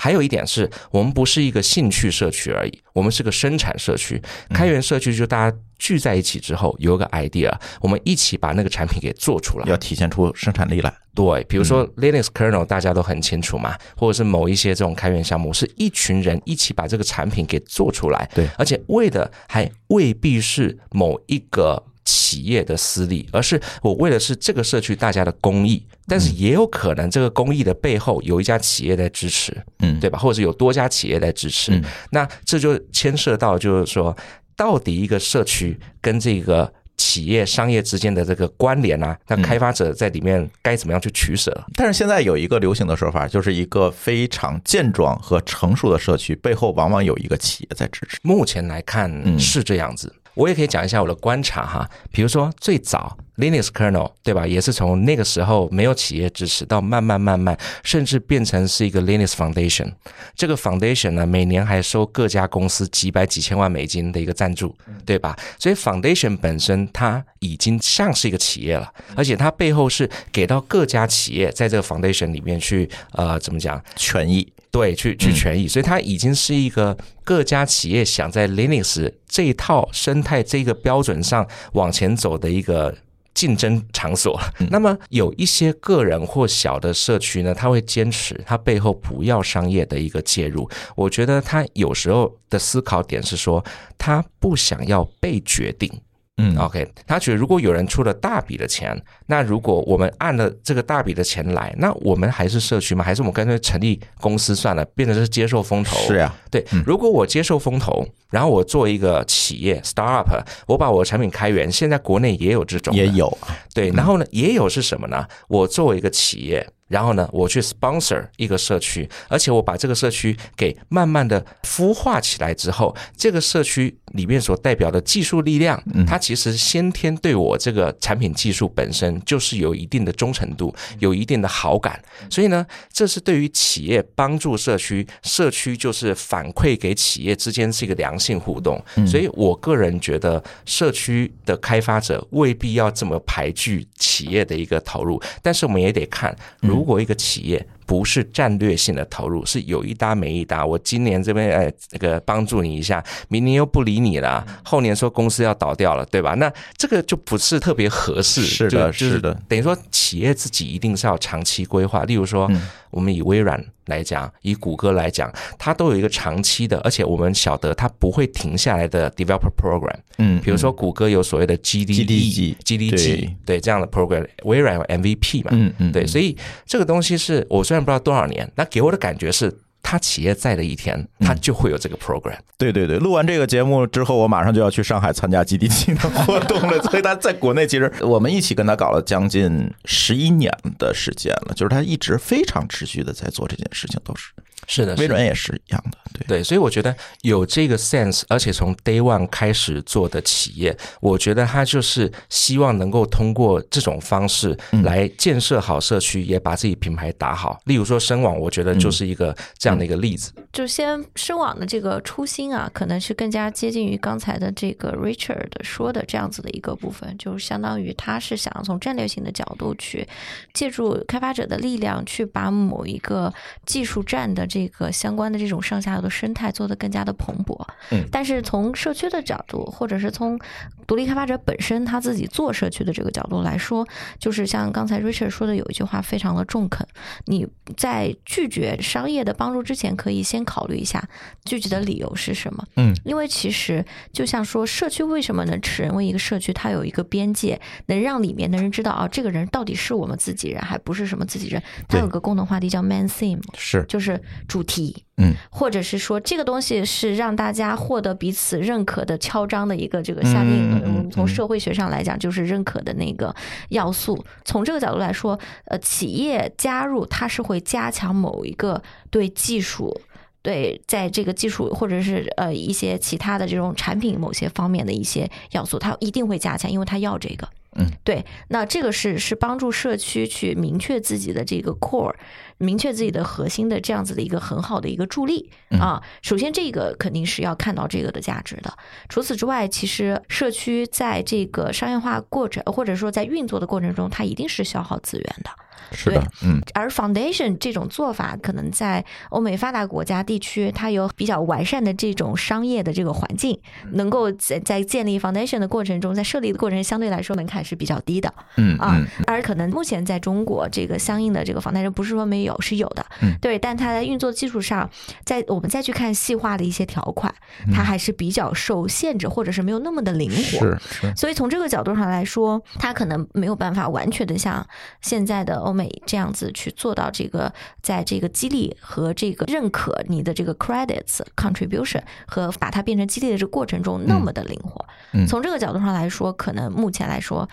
还有一点是我们不是一个兴趣社区而已，我们是个生产社区。开源社区就大家聚在一起之后，有一个 idea，我们一起把那个产品给做出来。要体现出生产力来，对，比如说 Linux kernel 大家都很清楚嘛，或者是某一些这种开源项目，是一群人一起把这个产品给做出来。对而且为的还未必是某一个企业的私利，而是我为的是这个社区大家的公益，但是也有可能这个公益的背后有一家企业在支持，嗯，对吧？或者是有多家企业在支持，嗯那这就牵涉到就是说，到底一个社区跟这个。企业商业之间的这个关联啊，那开发者在里面该怎么样去取舍？但是现在有一个流行的说法，就是一个非常健壮和成熟的社区背后往往有一个企业在支持。目前来看嗯是这样子。我也可以讲一下我的观察哈，比如说最早 Linux kernel 对吧，也是从那个时候没有企业支持，到慢慢慢慢，甚至变成是一个 Linux Foundation。这个 Foundation 呢，每年还收各家公司几百几千万美金的一个赞助，对吧？所以 Foundation 本身它已经像是一个企业了，而且它背后是给到各家企业在这个 Foundation 里面去呃怎么讲，权益，对，去去权益，所以它已经是一个各家企业想在 Linux 这一套生态这个标准上往前走的一个。竞争场所，那么有一些个人或小的社区呢，他会坚持他背后不要商业的一个介入。我觉得他有时候的思考点是说，他不想要被决定，嗯，OK，他觉得如果有人出了大笔的钱，那如果我们按了这个大笔的钱来，那我们还是社区吗？还是我们干脆成立公司算了，变成是接受风投？是啊，对。如果我接受风投，然后我做一个企业 startup，我把我的产品开源，现在国内也有这种，也有，对。然后呢，也有是什么呢？我作为一个企业。然后呢，我去 sponsor 一个社区，而且我把这个社区给慢慢的孵化起来之后，这个社区里面所代表的技术力量，它其实先天对我这个产品技术本身就是有一定的忠诚度，有一定的好感。所以呢，这是对于企业帮助社区，社区就是反馈给企业之间是一个良性互动。所以我个人觉得，社区的开发者未必要这么排拒企业的一个投入，但是我们也得看如。如果一个企业不是战略性的投入，是有一搭没一搭，我今年这边哎那个帮助你一下，明年又不理你了，后年说公司要倒掉了，对吧？那这个就不是特别合适。是的，是的，等于说企业自己一定是要长期规划。例如说，我们以微软。来讲，以谷歌来讲，它都有一个长期的，而且我们晓得它不会停下来的 developer program。嗯，比如说谷歌有所谓的 GDG、GDG，对这样的 program，微软有 MVP 嘛？嗯嗯，对，所以这个东西是我虽然不知道多少年，那给我的感觉是。他企业在的一天，他就会有这个 program。对对对，录完这个节目之后，我马上就要去上海参加 GDT 的活动了。所以他在国内，其实我们一起跟他搞了将近十一年的时间了，就是他一直非常持续的在做这件事情，都是。是的，微软也是一样的，对对，所以我觉得有这个 sense，而且从 day one 开始做的企业，我觉得他就是希望能够通过这种方式来建设好社区，也把自己品牌打好。例如说深网，我觉得就是一个这样的一个例子。就先深网的这个初心啊，可能是更加接近于刚才的这个 Richard 说的这样子的一个部分，就是相当于他是想从战略性的角度去借助开发者的力量，去把某一个技术站的这这个相关的这种上下游的生态做得更加的蓬勃，嗯，但是从社区的角度，或者是从独立开发者本身他自己做社区的这个角度来说，就是像刚才 Richard 说的有一句话非常的中肯，你在拒绝商业的帮助之前，可以先考虑一下拒绝的理由是什么，嗯，因为其实就像说社区为什么能成为一个社区，它有一个边界，能让里面的人知道啊，这个人到底是我们自己人还不是什么自己人，它有个共同话题叫 Man Theme，是。就是。主题，嗯，或者是说这个东西是让大家获得彼此认可的敲章的一个这个下令，我们从社会学上来讲就是认可的那个要素。从这个角度来说，呃，企业加入它是会加强某一个对技术、对在这个技术或者是呃一些其他的这种产品某些方面的一些要素，它一定会加强，因为它要这个。嗯，对，那这个是是帮助社区去明确自己的这个 core，明确自己的核心的这样子的一个很好的一个助力啊。首先，这个肯定是要看到这个的价值的。除此之外，其实社区在这个商业化过程或者说在运作的过程中，它一定是消耗资源的。是的，嗯，而 foundation 这种做法，可能在欧美发达国家地区，它有比较完善的这种商业的这个环境，能够在在建立 foundation 的过程中，在设立的过程相对来说门槛是比较低的，嗯啊，而可能目前在中国这个相应的这个 foundation 不是说没有，是有的，嗯，对，但它在运作基础上，在我们再去看细化的一些条款，它还是比较受限制，或者是没有那么的灵活，是是，所以从这个角度上来说，它可能没有办法完全的像现在的欧美。这样子去做到这个，在这个激励和这个认可你的这个 credits contribution 和把它变成激励的这个过程中那么的灵活。从这个角度上来说，可能目前来说。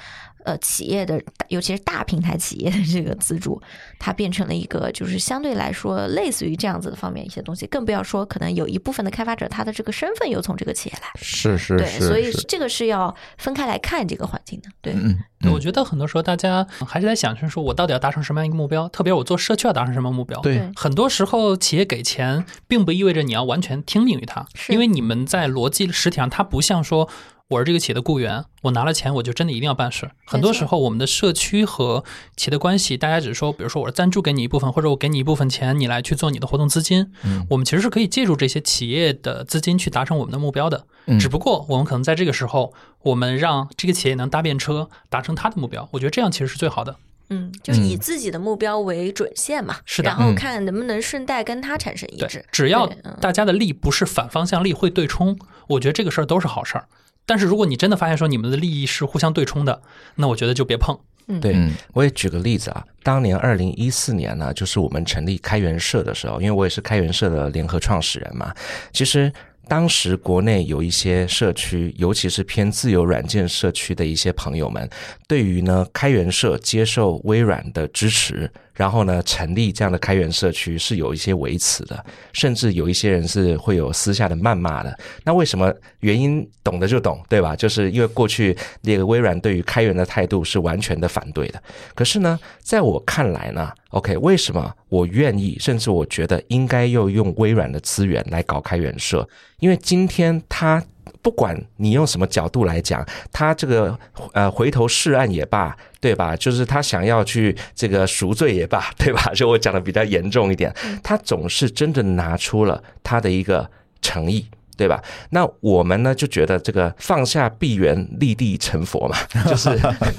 呃，企业的尤其是大平台企业的这个资助，它变成了一个就是相对来说类似于这样子的方面一些东西，更不要说可能有一部分的开发者他的这个身份又从这个企业来，是是，对，所以这个是要分开来看这个环境的。对，嗯，我觉得很多时候大家还是在想，就是说我到底要达成什么样一个目标？特别我做社区要达成什么目标？对，很多时候企业给钱，并不意味着你要完全听命于他，因为你们在逻辑实体上，它不像说。我是这个企业的雇员，我拿了钱，我就真的一定要办事。很多时候，我们的社区和企业的关系，大家只是说，比如说我是赞助给你一部分，或者我给你一部分钱，你来去做你的活动资金。嗯，我们其实是可以借助这些企业的资金去达成我们的目标的。嗯，只不过我们可能在这个时候，我们让这个企业能搭便车达成他的目标。我觉得这样其实是最好的。嗯，就以自己的目标为准线嘛，是的，然后看能不能顺带跟他产生一致。只要大家的力不是反方向力会对冲，我觉得这个事儿都是好事儿。但是如果你真的发现说你们的利益是互相对冲的，那我觉得就别碰。对，我也举个例子啊，当年二零一四年呢，就是我们成立开源社的时候，因为我也是开源社的联合创始人嘛，其实。当时国内有一些社区，尤其是偏自由软件社区的一些朋友们，对于呢开源社接受微软的支持。然后呢，成立这样的开源社区是有一些维持的，甚至有一些人是会有私下的谩骂的。那为什么？原因懂得就懂，对吧？就是因为过去那个微软对于开源的态度是完全的反对的。可是呢，在我看来呢，OK，为什么我愿意，甚至我觉得应该要用微软的资源来搞开源社？因为今天它。不管你用什么角度来讲，他这个呃回头是岸也罢，对吧？就是他想要去这个赎罪也罢，对吧？就我讲的比较严重一点，他总是真的拿出了他的一个诚意。对吧？那我们呢就觉得这个放下闭源立地成佛嘛，就是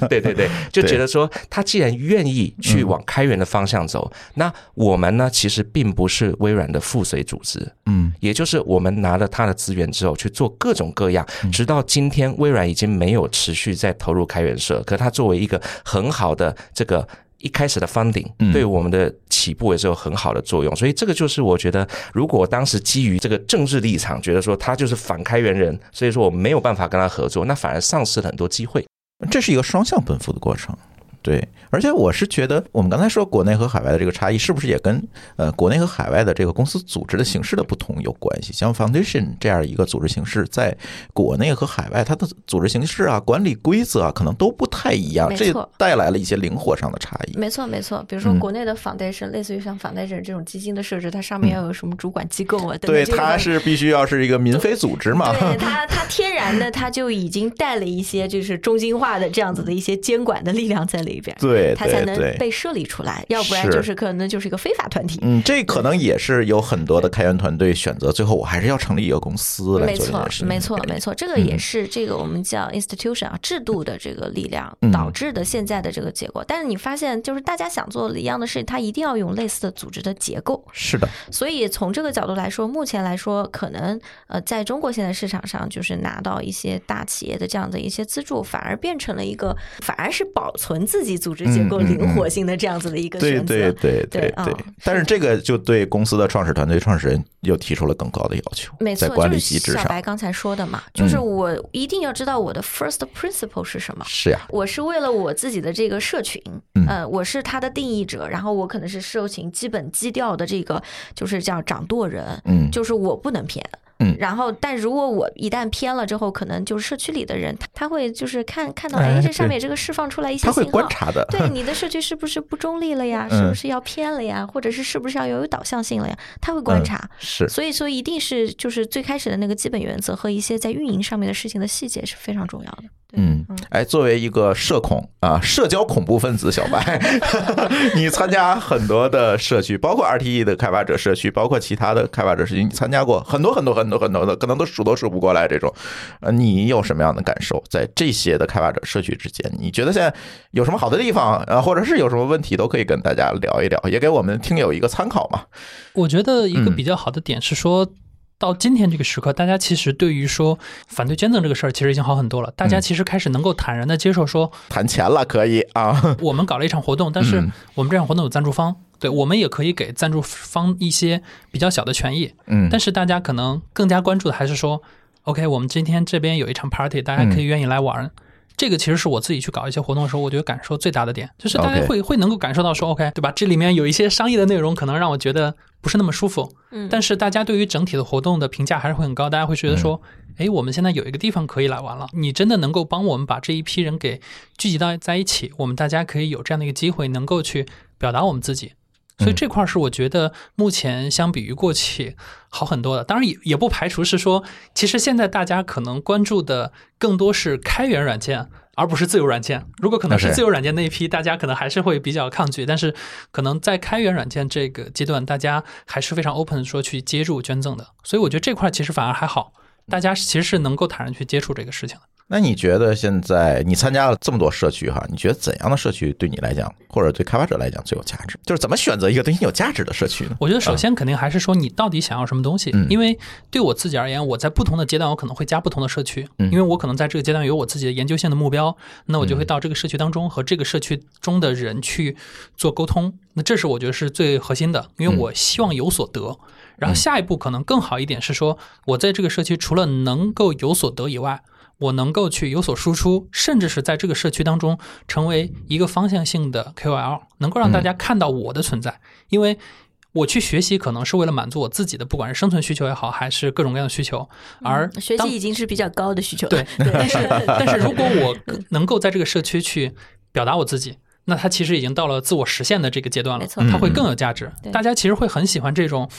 对对对，就觉得说他既然愿意去往开源的方向走，那我们呢其实并不是微软的附随组织，嗯，也就是我们拿了他的资源之后去做各种各样，直到今天微软已经没有持续在投入开源社，可他作为一个很好的这个。一开始的 funding 对我们的起步也是有很好的作用，所以这个就是我觉得，如果当时基于这个政治立场，觉得说他就是反开源人，所以说我没有办法跟他合作，那反而丧失了很多机会。这是一个双向奔赴的过程。对，而且我是觉得，我们刚才说国内和海外的这个差异，是不是也跟呃国内和海外的这个公司组织的形式的不同有关系？像 Foundation 这样一个组织形式，在国内和海外，它的组织形式啊、管理规则啊，可能都不太一样，这带来了一些灵活上的差异。没错，没错。比如说国内的 Foundation，类似于像 Foundation 这种基金的设置，它上面要有什么主管机构啊？对，它是必须要是一个民非组织嘛？对，它它天然的它就已经带了一些就是中心化的这样子的一些监管的力量在里边。对。他才能被设立出来，要不然就是可能就是一个非法团体。嗯，这可能也是有很多的开源团队选择，最后我还是要成立一个公司。没错，没错，没错，这个也是这个我们叫 institution 啊制度的这个力量导致的现在的这个结果。但是你发现，就是大家想做一样的事，他一定要用类似的组织的结构。是的。所以从这个角度来说，目前来说，可能呃，在中国现在市场上，就是拿到一些大企业的这样的一些资助，反而变成了一个，反而是保存自己组织结构灵活性的。这样子的一个选择，对对对对对。但是这个就对公司的创始团队、创始人又提出了更高的要求。没错，管理机制上，小白刚才说的嘛，就是我一定要知道我的 first principle 是什么。是呀，我是为了我自己的这个社群，呃，我是他的定义者，然后我可能是社群基本基调的这个，就是叫掌舵人。嗯，就是我不能偏。嗯，然后，但如果我一旦偏了之后，可能就是社区里的人，他他会就是看看到，哎，这上面这个释放出来一些信号，他会观察的。对，你的社区是不是不中立了呀？是不是要偏了呀？或者是是不是要有导向性了呀？他会观察。是。所以说，一定是就是最开始的那个基本原则和一些在运营上面的事情的细节是非常重要的。嗯，哎，作为一个社恐啊，社交恐怖分子小白，你参加很多的社区，包括 RTE 的开发者社区，包括其他的开发者社区，你参加过很多很多很多很多的，可能都数都数不过来这种。呃，你有什么样的感受？在这些的开发者社区之间，你觉得现在有什么好的地方啊，或者是有什么问题，都可以跟大家聊一聊，也给我们听友一个参考嘛？我觉得一个比较好的点是说。到今天这个时刻，大家其实对于说反对捐赠这个事儿，其实已经好很多了。大家其实开始能够坦然的接受说谈钱了可以啊。我们搞了一场活动，但是我们这场活动有赞助方，对我们也可以给赞助方一些比较小的权益。嗯，但是大家可能更加关注的还是说，OK，我们今天这边有一场 party，大家可以愿意来玩。这个其实是我自己去搞一些活动的时候，我觉得感受最大的点，就是大家会会能够感受到说，OK，对吧？这里面有一些商业的内容，可能让我觉得不是那么舒服。嗯，但是大家对于整体的活动的评价还是会很高，大家会觉得说，哎，我们现在有一个地方可以来玩了。你真的能够帮我们把这一批人给聚集到在一起，我们大家可以有这样的一个机会，能够去表达我们自己。所以这块是我觉得目前相比于过去好很多的，当然也也不排除是说，其实现在大家可能关注的更多是开源软件，而不是自由软件。如果可能是自由软件那一批，大家可能还是会比较抗拒，但是可能在开源软件这个阶段，大家还是非常 open 说去接入捐赠的。所以我觉得这块其实反而还好，大家其实是能够坦然去接触这个事情的。那你觉得现在你参加了这么多社区哈？你觉得怎样的社区对你来讲，或者对开发者来讲最有价值？就是怎么选择一个对你有价值的社区呢？我觉得首先肯定还是说你到底想要什么东西。因为对我自己而言，我在不同的阶段我可能会加不同的社区，因为我可能在这个阶段有我自己的研究性的目标，那我就会到这个社区当中和这个社区中的人去做沟通。那这是我觉得是最核心的，因为我希望有所得。然后下一步可能更好一点是说，我在这个社区除了能够有所得以外。我能够去有所输出，甚至是在这个社区当中成为一个方向性的 KOL，能够让大家看到我的存在。因为我去学习可能是为了满足我自己的，不管是生存需求也好，还是各种各样的需求。而学习已经是比较高的需求。对，但是但是如果我能够在这个社区去表达我自己，那它其实已经到了自我实现的这个阶段了，没错它会更有价值。大家其实会很喜欢这种。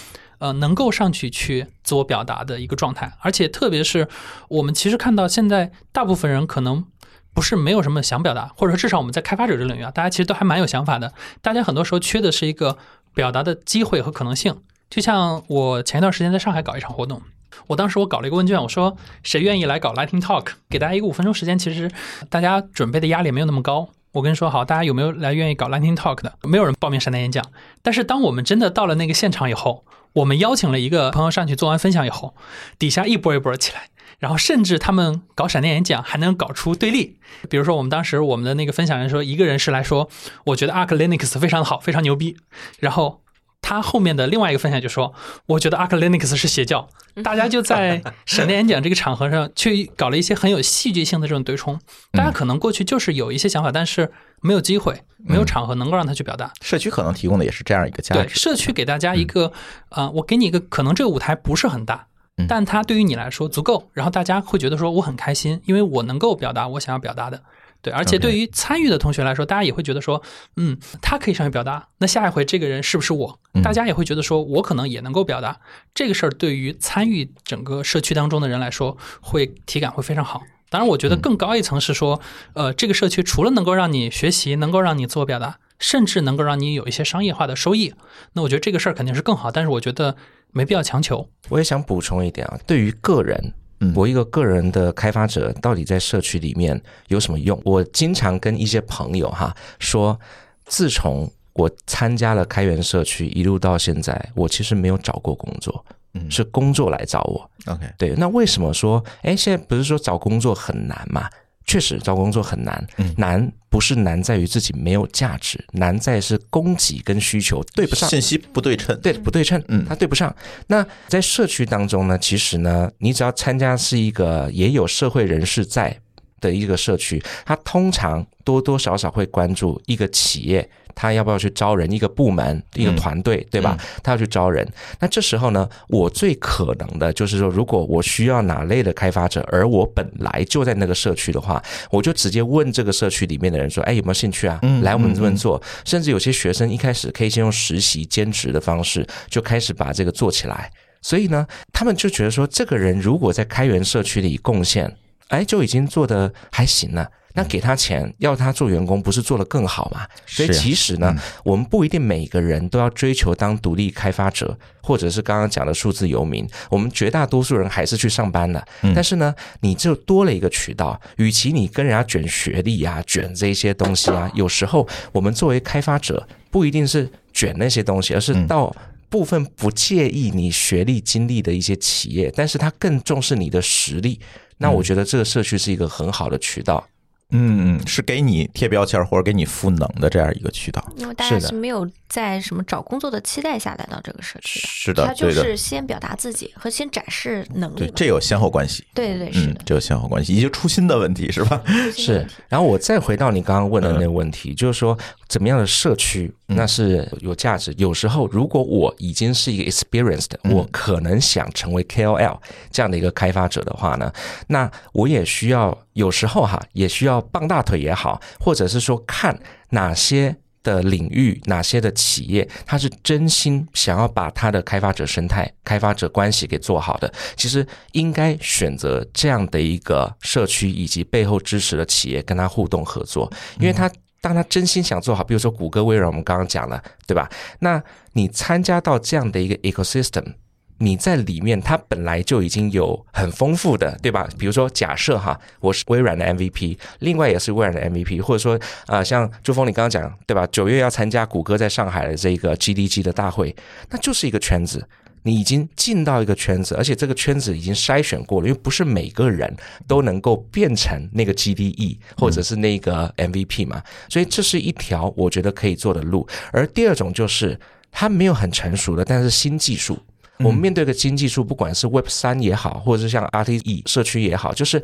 呃，能够上去去自我表达的一个状态，而且特别是我们其实看到现在大部分人可能不是没有什么想表达，或者说至少我们在开发者这领域啊，大家其实都还蛮有想法的。大家很多时候缺的是一个表达的机会和可能性。就像我前一段时间在上海搞一场活动，我当时我搞了一个问卷，我说谁愿意来搞 Lightning Talk，给大家一个五分钟时间，其实大家准备的压力没有那么高。我跟你说好，大家有没有来愿意搞 Lightning Talk 的？没有人报名闪电演讲。但是当我们真的到了那个现场以后，我们邀请了一个朋友上去做完分享以后，底下一波一波起来，然后甚至他们搞闪电演讲还能搞出对立。比如说，我们当时我们的那个分享人说，一个人是来说，我觉得 Arc Linux 非常好，非常牛逼。然后他后面的另外一个分享就说，我觉得 Arc Linux 是邪教。大家就在闪电演讲这个场合上去搞了一些很有戏剧性的这种对冲。大家可能过去就是有一些想法，但是。没有机会，没有场合能够让他去表达。社区可能提供的也是这样一个价值。对，社区给大家一个，啊，我给你一个，可能这个舞台不是很大，但它对于你来说足够，然后大家会觉得说我很开心，因为我能够表达我想要表达的。对，而且对于参与的同学来说，大家也会觉得说，嗯，他可以上去表达，那下一回这个人是不是我？大家也会觉得说我可能也能够表达这个事儿。对于参与整个社区当中的人来说，会体感会非常好。当然，我觉得更高一层是说，呃，这个社区除了能够让你学习，能够让你自我表达，甚至能够让你有一些商业化的收益，那我觉得这个事儿肯定是更好。但是我觉得没必要强求。我也想补充一点啊，对于个人，我一个个人的开发者，到底在社区里面有什么用？我经常跟一些朋友哈说，自从我参加了开源社区一路到现在，我其实没有找过工作。是工作来找我，OK，对，那为什么说，哎，现在不是说找工作很难嘛？确实找工作很难，难不是难在于自己没有价值，难在是供给跟需求对不上，信息不对称，对不对称，嗯，它对不上。那在社区当中呢，其实呢，你只要参加是一个也有社会人士在的一个社区，它通常多多少少会关注一个企业。他要不要去招人？一个部门、一个团队，对吧？他要去招人。那这时候呢，我最可能的就是说，如果我需要哪类的开发者，而我本来就在那个社区的话，我就直接问这个社区里面的人说：“哎，有没有兴趣啊？来我们这边做。”甚至有些学生一开始可以先用实习、兼职的方式就开始把这个做起来。所以呢，他们就觉得说，这个人如果在开源社区里贡献，哎，就已经做的还行了。那给他钱，要他做员工，不是做得更好吗？所以其实呢，我们不一定每个人都要追求当独立开发者，或者是刚刚讲的数字游民。我们绝大多数人还是去上班的。但是呢，你就多了一个渠道。与其你跟人家卷学历啊，卷这些东西啊，有时候我们作为开发者，不一定是卷那些东西，而是到部分不介意你学历经历的一些企业，但是他更重视你的实力。那我觉得这个社区是一个很好的渠道。嗯嗯，是给你贴标签或者给你赋能的这样一个渠道。因为大家是没有在什么找工作的期待下来到这个社区的，是的，他就是先表达自己和先展示能力。对，这有先后关系。对对对，是的，这有先后关系，也就初心的问题是吧？是。然后我再回到你刚刚问的那个问题，就是说怎么样的社区那是有价值？有时候如果我已经是一个 experienced，我可能想成为 KOL 这样的一个开发者的话呢，那我也需要。有时候哈，也需要傍大腿也好，或者是说看哪些的领域、哪些的企业，他是真心想要把他的开发者生态、开发者关系给做好的，其实应该选择这样的一个社区以及背后支持的企业跟他互动合作，因为他当他真心想做好，比如说谷歌、微软，我们刚刚讲了，对吧？那你参加到这样的一个 ecosystem。你在里面，它本来就已经有很丰富的，对吧？比如说，假设哈，我是微软的 MVP，另外也是微软的 MVP，或者说啊，像朱峰你刚刚讲，对吧？九月要参加谷歌在上海的这个 GDG 的大会，那就是一个圈子，你已经进到一个圈子，而且这个圈子已经筛选过了，因为不是每个人都能够变成那个 GDE 或者是那个 MVP 嘛，所以这是一条我觉得可以做的路。而第二种就是它没有很成熟的，但是新技术。我们面对的新技术，不管是 Web 三也好，或者是像 RTE 社区也好，就是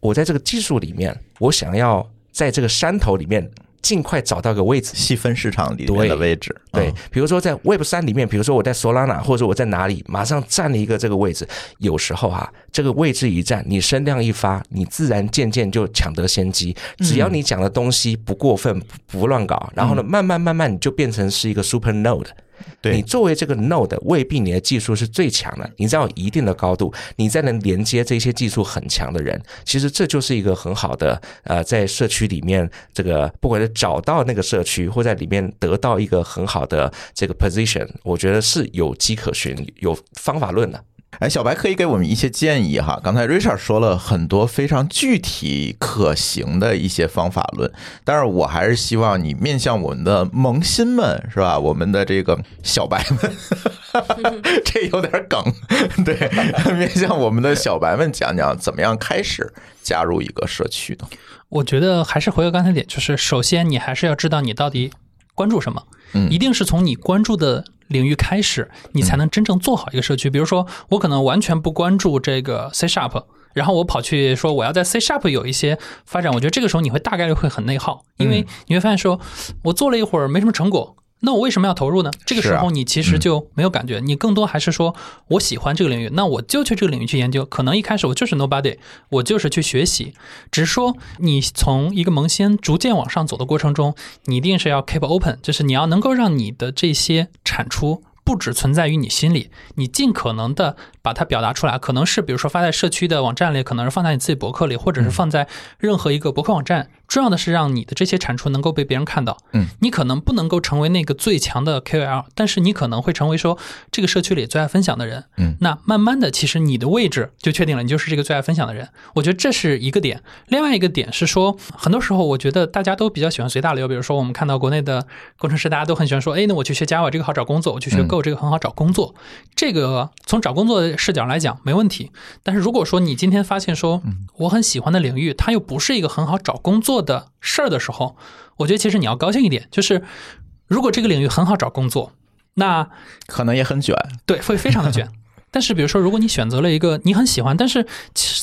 我在这个技术里面，我想要在这个山头里面尽快找到个位置，细分市场里面的位置。对，比如说在 Web 三里面，比如说我在 Solana，或者我在哪里，马上占了一个这个位置。有时候啊，这个位置一占，你声量一发，你自然渐渐就抢得先机。只要你讲的东西不过分，不乱搞，然后呢，慢慢慢慢你就变成是一个 Super Node。对你作为这个 Node，未必你的技术是最强的，你知道一定的高度，你再能连接这些技术很强的人，其实这就是一个很好的呃，在社区里面这个不管是找到那个社区，或在里面得到一个很好的这个 position，我觉得是有迹可循，有方法论的。哎，小白可以给我们一些建议哈。刚才 Richard 说了很多非常具体可行的一些方法论，但是我还是希望你面向我们的萌新们，是吧？我们的这个小白们，这有点梗，对，面向我们的小白们讲讲怎么样开始加入一个社区的。我觉得还是回到刚才点，就是首先你还是要知道你到底关注什么，嗯，一定是从你关注的。领域开始，你才能真正做好一个社区。比如说，我可能完全不关注这个 C Sharp，然后我跑去说我要在 C Sharp 有一些发展，我觉得这个时候你会大概率会很内耗，因为你会发现说，我做了一会儿没什么成果。那我为什么要投入呢？这个时候你其实就没有感觉，你更多还是说我喜欢这个领域，那我就去这个领域去研究。可能一开始我就是 nobody，我就是去学习。只是说你从一个萌新逐渐往上走的过程中，你一定是要 keep open，就是你要能够让你的这些产出不只存在于你心里，你尽可能的。把它表达出来，可能是比如说发在社区的网站里，可能是放在你自己博客里，或者是放在任何一个博客网站。重要的是让你的这些产出能够被别人看到。嗯，你可能不能够成为那个最强的 KOL，但是你可能会成为说这个社区里最爱分享的人。嗯，那慢慢的，其实你的位置就确定了，你就是这个最爱分享的人。我觉得这是一个点。另外一个点是说，很多时候我觉得大家都比较喜欢随大流。比如说，我们看到国内的工程师，大家都很喜欢说，哎，那我去学 Java 这个好找工作，我去学 Go 这个很好找工作。这个从找工作的。视角来讲没问题，但是如果说你今天发现说我很喜欢的领域，它又不是一个很好找工作的事儿的时候，我觉得其实你要高兴一点，就是如果这个领域很好找工作，那可能也很卷，对，会 非常的卷。但是比如说，如果你选择了一个你很喜欢，但是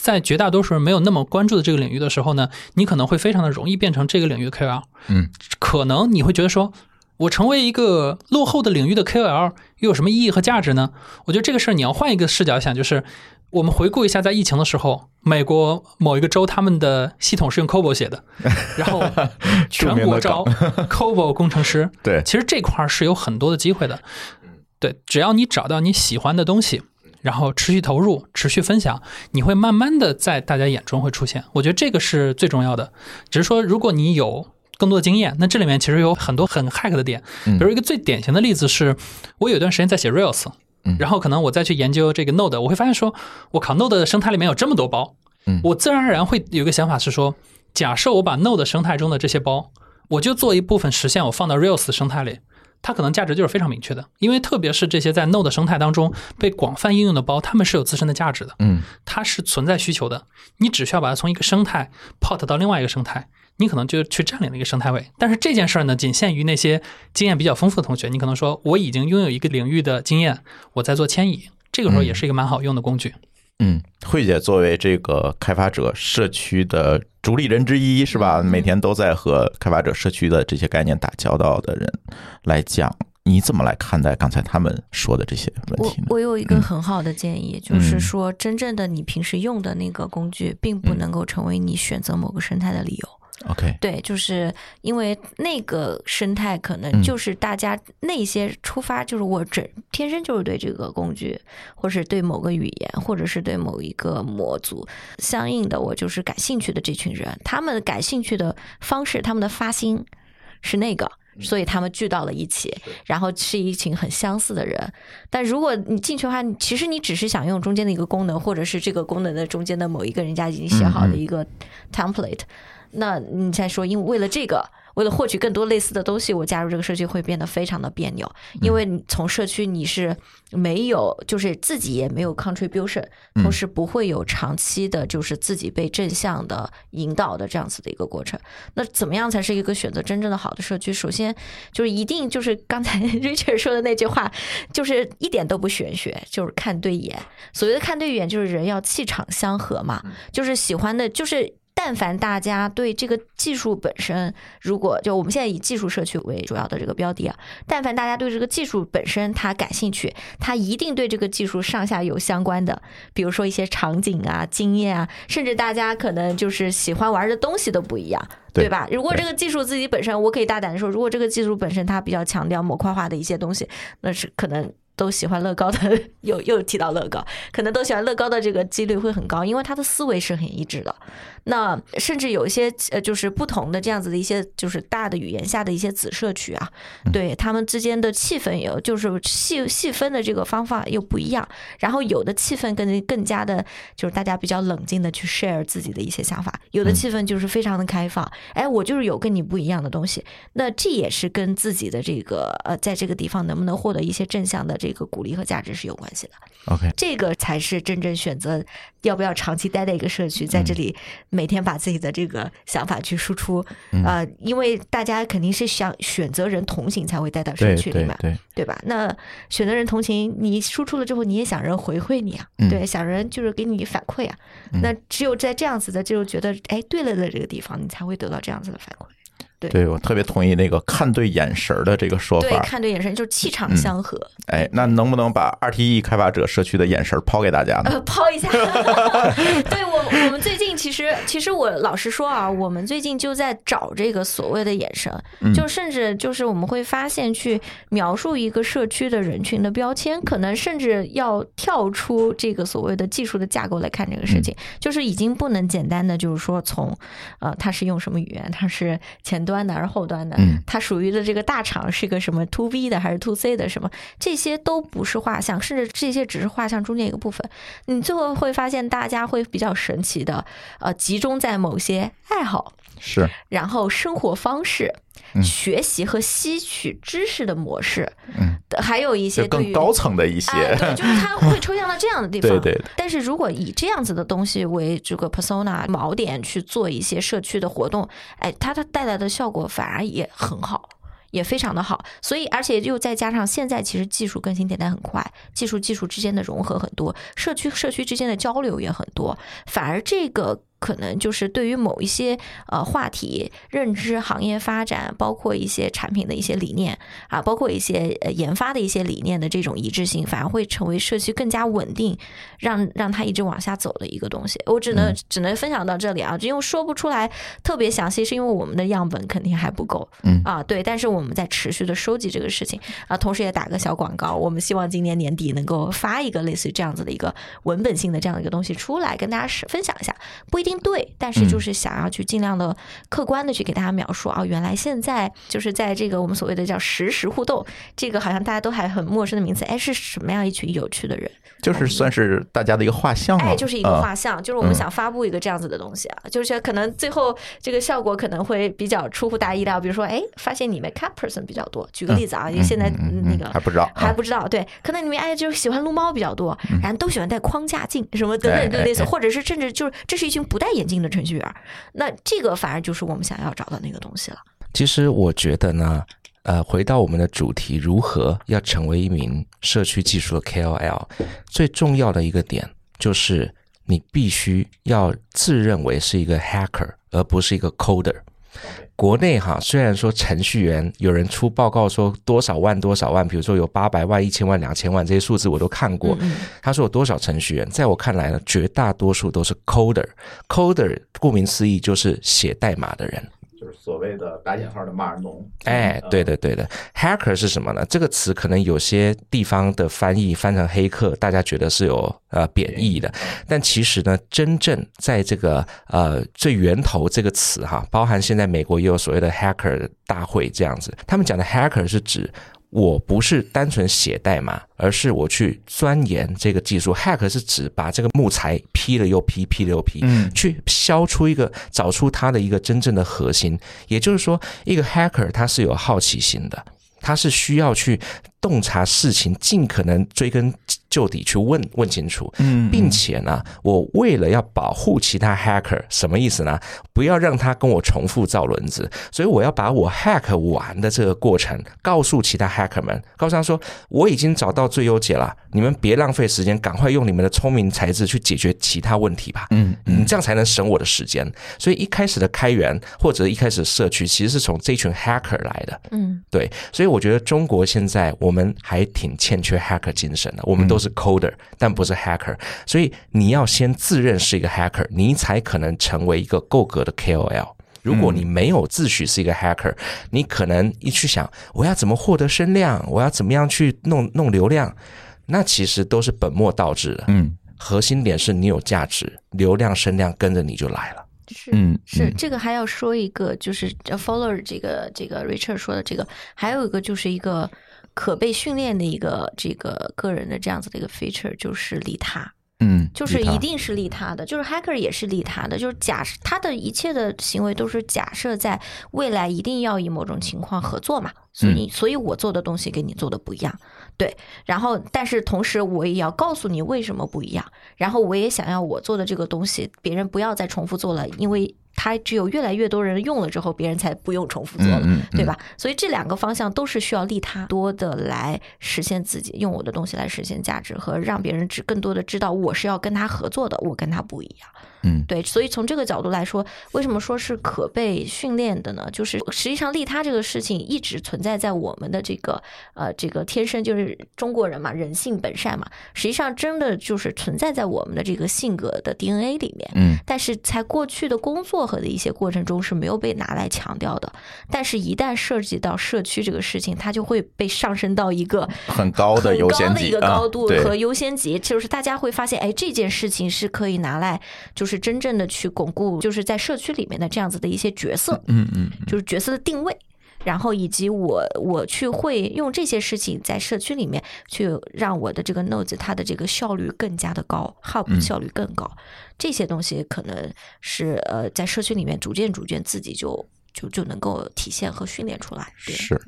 在绝大多数人没有那么关注的这个领域的时候呢，你可能会非常的容易变成这个领域的 KOL。嗯，可能你会觉得说。我成为一个落后的领域的 KOL 又有什么意义和价值呢？我觉得这个事儿你要换一个视角想，就是我们回顾一下，在疫情的时候，美国某一个州他们的系统是用 COBOL 写的，然后全国招 COBOL 工程师。对，其实这块儿是有很多的机会的。对，只要你找到你喜欢的东西，然后持续投入、持续分享，你会慢慢的在大家眼中会出现。我觉得这个是最重要的。只是说，如果你有。更多的经验，那这里面其实有很多很 hack 的点，比如一个最典型的例子是，我有一段时间在写 Rails，然后可能我再去研究这个 Node，我会发现说，我靠，Node 的生态里面有这么多包，我自然而然会有一个想法是说，假设我把 Node 生态中的这些包，我就做一部分实现，我放到 Rails 生态里，它可能价值就是非常明确的，因为特别是这些在 Node 生态当中被广泛应用的包，它们是有自身的价值的，嗯，它是存在需求的，你只需要把它从一个生态 port 到另外一个生态。你可能就去占领了一个生态位，但是这件事儿呢，仅限于那些经验比较丰富的同学。你可能说，我已经拥有一个领域的经验，我在做迁移，这个时候也是一个蛮好用的工具。嗯，慧姐作为这个开发者社区的主理人之一，是吧？每天都在和开发者社区的这些概念打交道的人来讲，你怎么来看待刚才他们说的这些问题呢？我我有一个很好的建议，就是说，真正的你平时用的那个工具，并不能够成为你选择某个生态的理由。OK，对，就是因为那个生态可能就是大家那些出发，就是我整天生就是对这个工具，或是对某个语言，或者是对某一个模组相应的，我就是感兴趣的这群人，他们感兴趣的方式，他们的发心是那个。所以他们聚到了一起，然后是一群很相似的人。但如果你进去的话，其实你只是想用中间的一个功能，或者是这个功能的中间的某一个人家已经写好的一个 template，那你再说，因为为了这个。为了获取更多类似的东西，我加入这个社区会变得非常的别扭，因为从社区你是没有，就是自己也没有 contribution，同时不会有长期的，就是自己被正向的引导的这样子的一个过程。那怎么样才是一个选择真正的好的社区？首先就是一定就是刚才 Richard 说的那句话，就是一点都不玄学，就是看对眼。所谓的看对眼，就是人要气场相合嘛，就是喜欢的，就是。但凡大家对这个技术本身，如果就我们现在以技术社区为主要的这个标的啊，但凡大家对这个技术本身他感兴趣，他一定对这个技术上下游相关的，比如说一些场景啊、经验啊，甚至大家可能就是喜欢玩的东西都不一样，对吧？如果这个技术自己本身，我可以大胆的说，如果这个技术本身它比较强调模块化的一些东西，那是可能。都喜欢乐高的，又又提到乐高，可能都喜欢乐高的这个几率会很高，因为他的思维是很一致的。那甚至有一些呃，就是不同的这样子的一些，就是大的语言下的一些子社区啊，对他们之间的气氛有，就是细细分的这个方法又不一样。然后有的气氛更更加的，就是大家比较冷静的去 share 自己的一些想法，有的气氛就是非常的开放。哎，我就是有跟你不一样的东西，那这也是跟自己的这个呃，在这个地方能不能获得一些正向的这。这个鼓励和价值是有关系的。OK，这个才是真正选择要不要长期待在一个社区，在这里每天把自己的这个想法去输出啊，因为大家肯定是想选择人同行才会待到社区里面，对对吧？那选择人同行，你输出了之后，你也想人回馈你啊，对，想人就是给你反馈啊。那只有在这样子的，就觉得哎对了的这个地方，你才会得到这样子的反馈。对，我特别同意那个看对眼神的这个说法。对，看对眼神就是气场相合。哎，那能不能把 RTE 开发者社区的眼神抛给大家呢？呃，抛一下。对我，我们最近其实，其实我老实说啊，我们最近就在找这个所谓的眼神，就甚至就是我们会发现，去描述一个社区的人群的标签，可能甚至要跳出这个所谓的技术的架构来看这个事情，就是已经不能简单的就是说从呃，他是用什么语言，他是前。端的还是后端的，它属于的这个大厂是一个什么 to B 的还是 to C 的什么，这些都不是画像，甚至这些只是画像中间一个部分。你最后会发现，大家会比较神奇的，呃，集中在某些爱好是，然后生活方式。学习和吸取知识的模式，嗯，还有一些更高层的一些，对，就是它会抽象到这样的地方。对对。但是如果以这样子的东西为这个 persona 锚点去做一些社区的活动，哎，它它带来的效果反而也很好，也非常的好。所以，而且又再加上现在其实技术更新迭代很快，技术技术之间的融合很多，社区社区之间的交流也很多，反而这个。可能就是对于某一些呃话题认知、行业发展，包括一些产品的一些理念啊，包括一些呃研发的一些理念的这种一致性，反而会成为社区更加稳定，让让它一直往下走的一个东西。我只能只能分享到这里啊，因为说不出来特别详细，是因为我们的样本肯定还不够。嗯啊，对，但是我们在持续的收集这个事情啊，同时也打个小广告，我们希望今年年底能够发一个类似于这样子的一个文本性的这样的一个东西出来，跟大家分享一下，不一。定对，但是就是想要去尽量的客观的去给大家描述啊，原来现在就是在这个我们所谓的叫实时互动，这个好像大家都还很陌生的名词，哎，是什么样一群有趣的人？就是算是大家的一个画像，哎，就是一个画像，就是我们想发布一个这样子的东西啊，就是可能最后这个效果可能会比较出乎大家意料，比如说，哎，发现你们 cat person 比较多，举个例子啊，因为现在那个还不知道，还不知道，对，可能你们哎就是喜欢撸猫比较多，然后都喜欢戴框架镜什么等等的类似，或者是甚至就是这是一群不不戴眼镜的程序员，那这个反而就是我们想要找的那个东西了。其实我觉得呢。呃，回到我们的主题，如何要成为一名社区技术的 KOL？最重要的一个点就是你必须要自认为是一个 hacker，而不是一个 coder。国内哈，虽然说程序员有人出报告说多少万多少万，比如说有八百万、一千万、两千万这些数字我都看过。他说有多少程序员？在我看来呢，绝大多数都是 coder。coder 顾名思义就是写代码的人。就是所谓的打引号的码农。哎，对的，对的，hacker 是什么呢？这个词可能有些地方的翻译翻成黑客，大家觉得是有呃贬义的，但其实呢，真正在这个呃最源头这个词哈，包含现在美国也有所谓的 hacker 大会这样子，他们讲的 hacker 是指。我不是单纯写代码，而是我去钻研这个技术。Hack 是指把这个木材劈了又劈，劈了又劈，嗯，去削出一个，找出它的一个真正的核心。也就是说，一个 Hacker 他是有好奇心的，他是需要去洞察事情，尽可能追根。究底去问问清楚，嗯，并且呢，我为了要保护其他 hacker，什么意思呢？不要让他跟我重复造轮子，所以我要把我 hack 完的这个过程告诉其他 hacker 们，告诉他说我已经找到最优解了，你们别浪费时间，赶快用你们的聪明才智去解决其他问题吧。嗯，你这样才能省我的时间。所以一开始的开源或者一开始社区其实是从这群 hacker 来的。嗯，对，所以我觉得中国现在我们还挺欠缺 hacker 精神的，我们都是。coder，但不是 hacker，所以你要先自认是一个 hacker，你才可能成为一个够格的 KOL。如果你没有自诩是一个 hacker，你可能一去想我要怎么获得声量，我要怎么样去弄弄流量，那其实都是本末倒置的。嗯，核心点是你有价值，流量声量跟着你就来了。是，嗯，是这个还要说一个，就是 follower 这个这个 Richard 说的这个，还有一个就是一个。可被训练的一个这个个人的这样子的一个 feature 就是利他，嗯，就是一定是利他的，就是 hacker 也是利他的，就是假设他的一切的行为都是假设在未来一定要以某种情况合作嘛，所以所以我做的东西跟你做的不一样，对，然后但是同时我也要告诉你为什么不一样，然后我也想要我做的这个东西别人不要再重复做了，因为。它只有越来越多人用了之后，别人才不用重复做了，对吧？所以这两个方向都是需要利他多的来实现自己，用我的东西来实现价值和让别人知更多的知道我是要跟他合作的，我跟他不一样。嗯，对，所以从这个角度来说，为什么说是可被训练的呢？就是实际上利他这个事情一直存在在我们的这个呃这个天生就是中国人嘛，人性本善嘛，实际上真的就是存在在我们的这个性格的 DNA 里面。嗯，但是在过去的工作和的一些过程中是没有被拿来强调的，但是一旦涉及到社区这个事情，它就会被上升到一个很高的优先级一个高度和优先级，就是大家会发现，哎，这件事情是可以拿来就。是真正的去巩固，就是在社区里面的这样子的一些角色，嗯嗯，就是角色的定位，然后以及我我去会用这些事情在社区里面去让我的这个 nodes 它的这个效率更加的高，hub 效率更高，这些东西可能是呃在社区里面逐渐逐渐自己就就就能够体现和训练出来，是。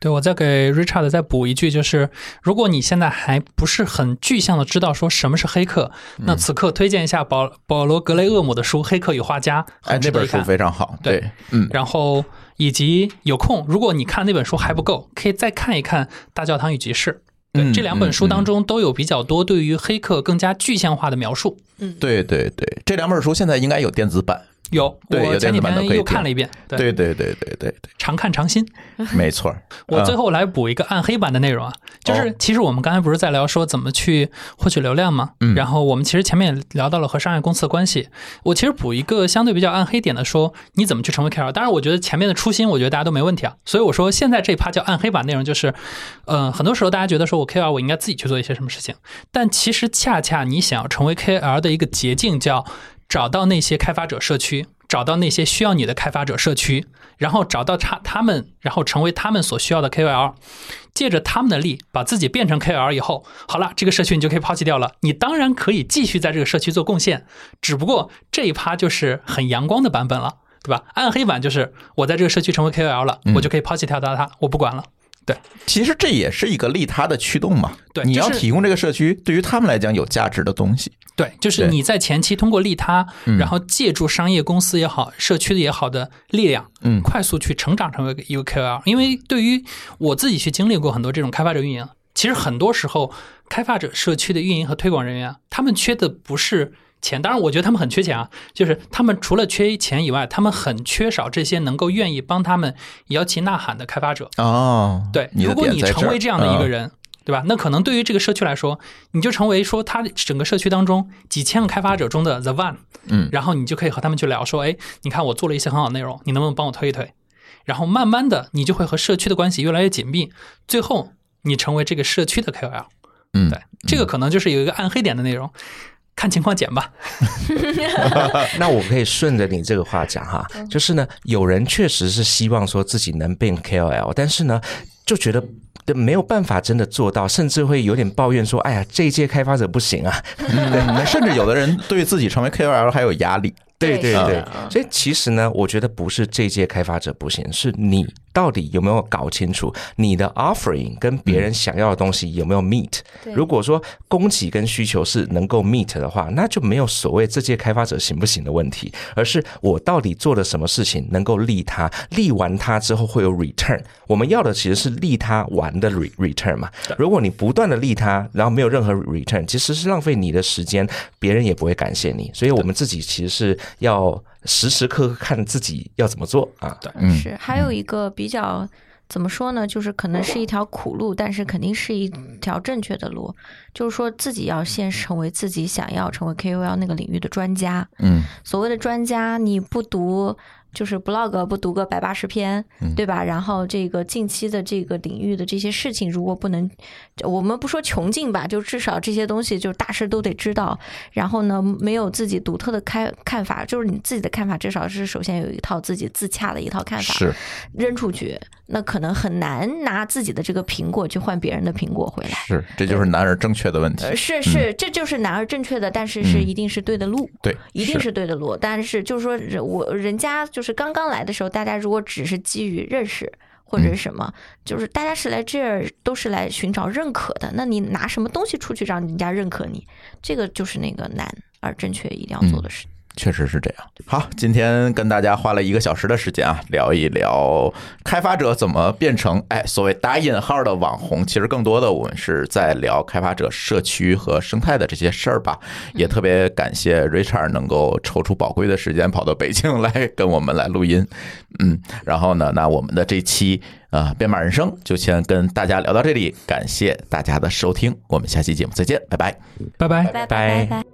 对，我再给 Richard 再补一句，就是如果你现在还不是很具象的知道说什么是黑客，那此刻推荐一下保保罗格雷厄姆的书《黑客与画家》，哎，那本书非常好。对，嗯，然后以及有空，如果你看那本书还不够，可以再看一看《大教堂与集市》。对，这两本书当中都有比较多对于黑客更加具象化的描述。嗯，对对对，这两本书现在应该有电子版。有，我前几天又看了一遍。对对对对对对，常看常新，没错。我最后来补一个暗黑版的内容啊，就是其实我们刚才不是在聊说怎么去获取流量吗？嗯。然后我们其实前面也聊到了和商业公司的关系。我其实补一个相对比较暗黑点的，说你怎么去成为 KOL。当然，我觉得前面的初心，我觉得大家都没问题啊。所以我说现在这趴叫暗黑版内容，就是，嗯，很多时候大家觉得说我 KOL 我应该自己去做一些什么事情，但其实恰恰你想要成为 KOL 的一个捷径叫。找到那些开发者社区，找到那些需要你的开发者社区，然后找到他他们，然后成为他们所需要的 KOL，借着他们的力，把自己变成 KOL 以后，好了，这个社区你就可以抛弃掉了。你当然可以继续在这个社区做贡献，只不过这一趴就是很阳光的版本了，对吧？暗黑版就是我在这个社区成为 KOL 了，我就可以抛弃掉它，我不管了。对，其实这也是一个利他的驱动嘛。对，你要提供这个社区对于他们来讲有价值的东西。对，就是你在前期通过利他，然后借助商业公司也好、社区的也好的力量，嗯，快速去成长成为一个 KOL。因为对于我自己去经历过很多这种开发者运营，其实很多时候开发者社区的运营和推广人员，他们缺的不是。钱当然，我觉得他们很缺钱啊。就是他们除了缺钱以外，他们很缺少这些能够愿意帮他们摇旗呐喊的开发者。哦，对，如果你成为这样的一个人，对吧？那可能对于这个社区来说，你就成为说他整个社区当中几千个开发者中的 the one，嗯，然后你就可以和他们去聊说，哎，你看我做了一些很好的内容，你能不能帮我推一推？然后慢慢的，你就会和社区的关系越来越紧密，最后你成为这个社区的 KOL。嗯，对，这个可能就是有一个暗黑点的内容。看情况减吧。那我可以顺着你这个话讲哈，就是呢，有人确实是希望说自己能变 KOL，但是呢，就觉得没有办法真的做到，甚至会有点抱怨说：“哎呀，这一届开发者不行啊。”甚至有的人对自己成为 KOL 还有压力。对对对，所以其实呢，我觉得不是这届开发者不行，是你。到底有没有搞清楚你的 offering 跟别人想要的东西有没有 meet？如果说供给跟需求是能够 meet 的话，那就没有所谓这届开发者行不行的问题，而是我到底做了什么事情能够利他，利完他之后会有 return。我们要的其实是利他完的 return 嘛。如果你不断的利他，然后没有任何 return，其实是浪费你的时间，别人也不会感谢你。所以我们自己其实是要。时时刻刻看自己要怎么做啊？对，是还有一个比较怎么说呢？就是可能是一条苦路，但是肯定是一条正确的路。就是说自己要先成为自己想要成为 KOL 那个领域的专家。嗯，所谓的专家，你不读。就是 blog 不读个百八十篇，对吧？然后这个近期的这个领域的这些事情，如果不能，我们不说穷尽吧，就至少这些东西就是大事都得知道。然后呢，没有自己独特的开看法，就是你自己的看法，至少是首先有一套自己自洽的一套看法，是扔出去，那可能很难拿自己的这个苹果去换别人的苹果回来。是，这就是男儿正确的问题。是是，这就是男儿正确的，但是是一定是对的路，对，一定是对的路。但是就是说，人我人家就。是刚刚来的时候，大家如果只是基于认识或者什么，就是大家是来这儿都是来寻找认可的。那你拿什么东西出去让人家认可你？这个就是那个难而正确一定要做的事。确实是这样。好，今天跟大家花了一个小时的时间啊，聊一聊开发者怎么变成哎所谓打引号的网红。其实更多的我们是在聊开发者社区和生态的这些事儿吧。也特别感谢 Richard 能够抽出宝贵的时间跑到北京来跟我们来录音。嗯，然后呢，那我们的这期啊编码人生就先跟大家聊到这里，感谢大家的收听，我们下期节目再见，拜拜，拜拜，拜拜，拜拜。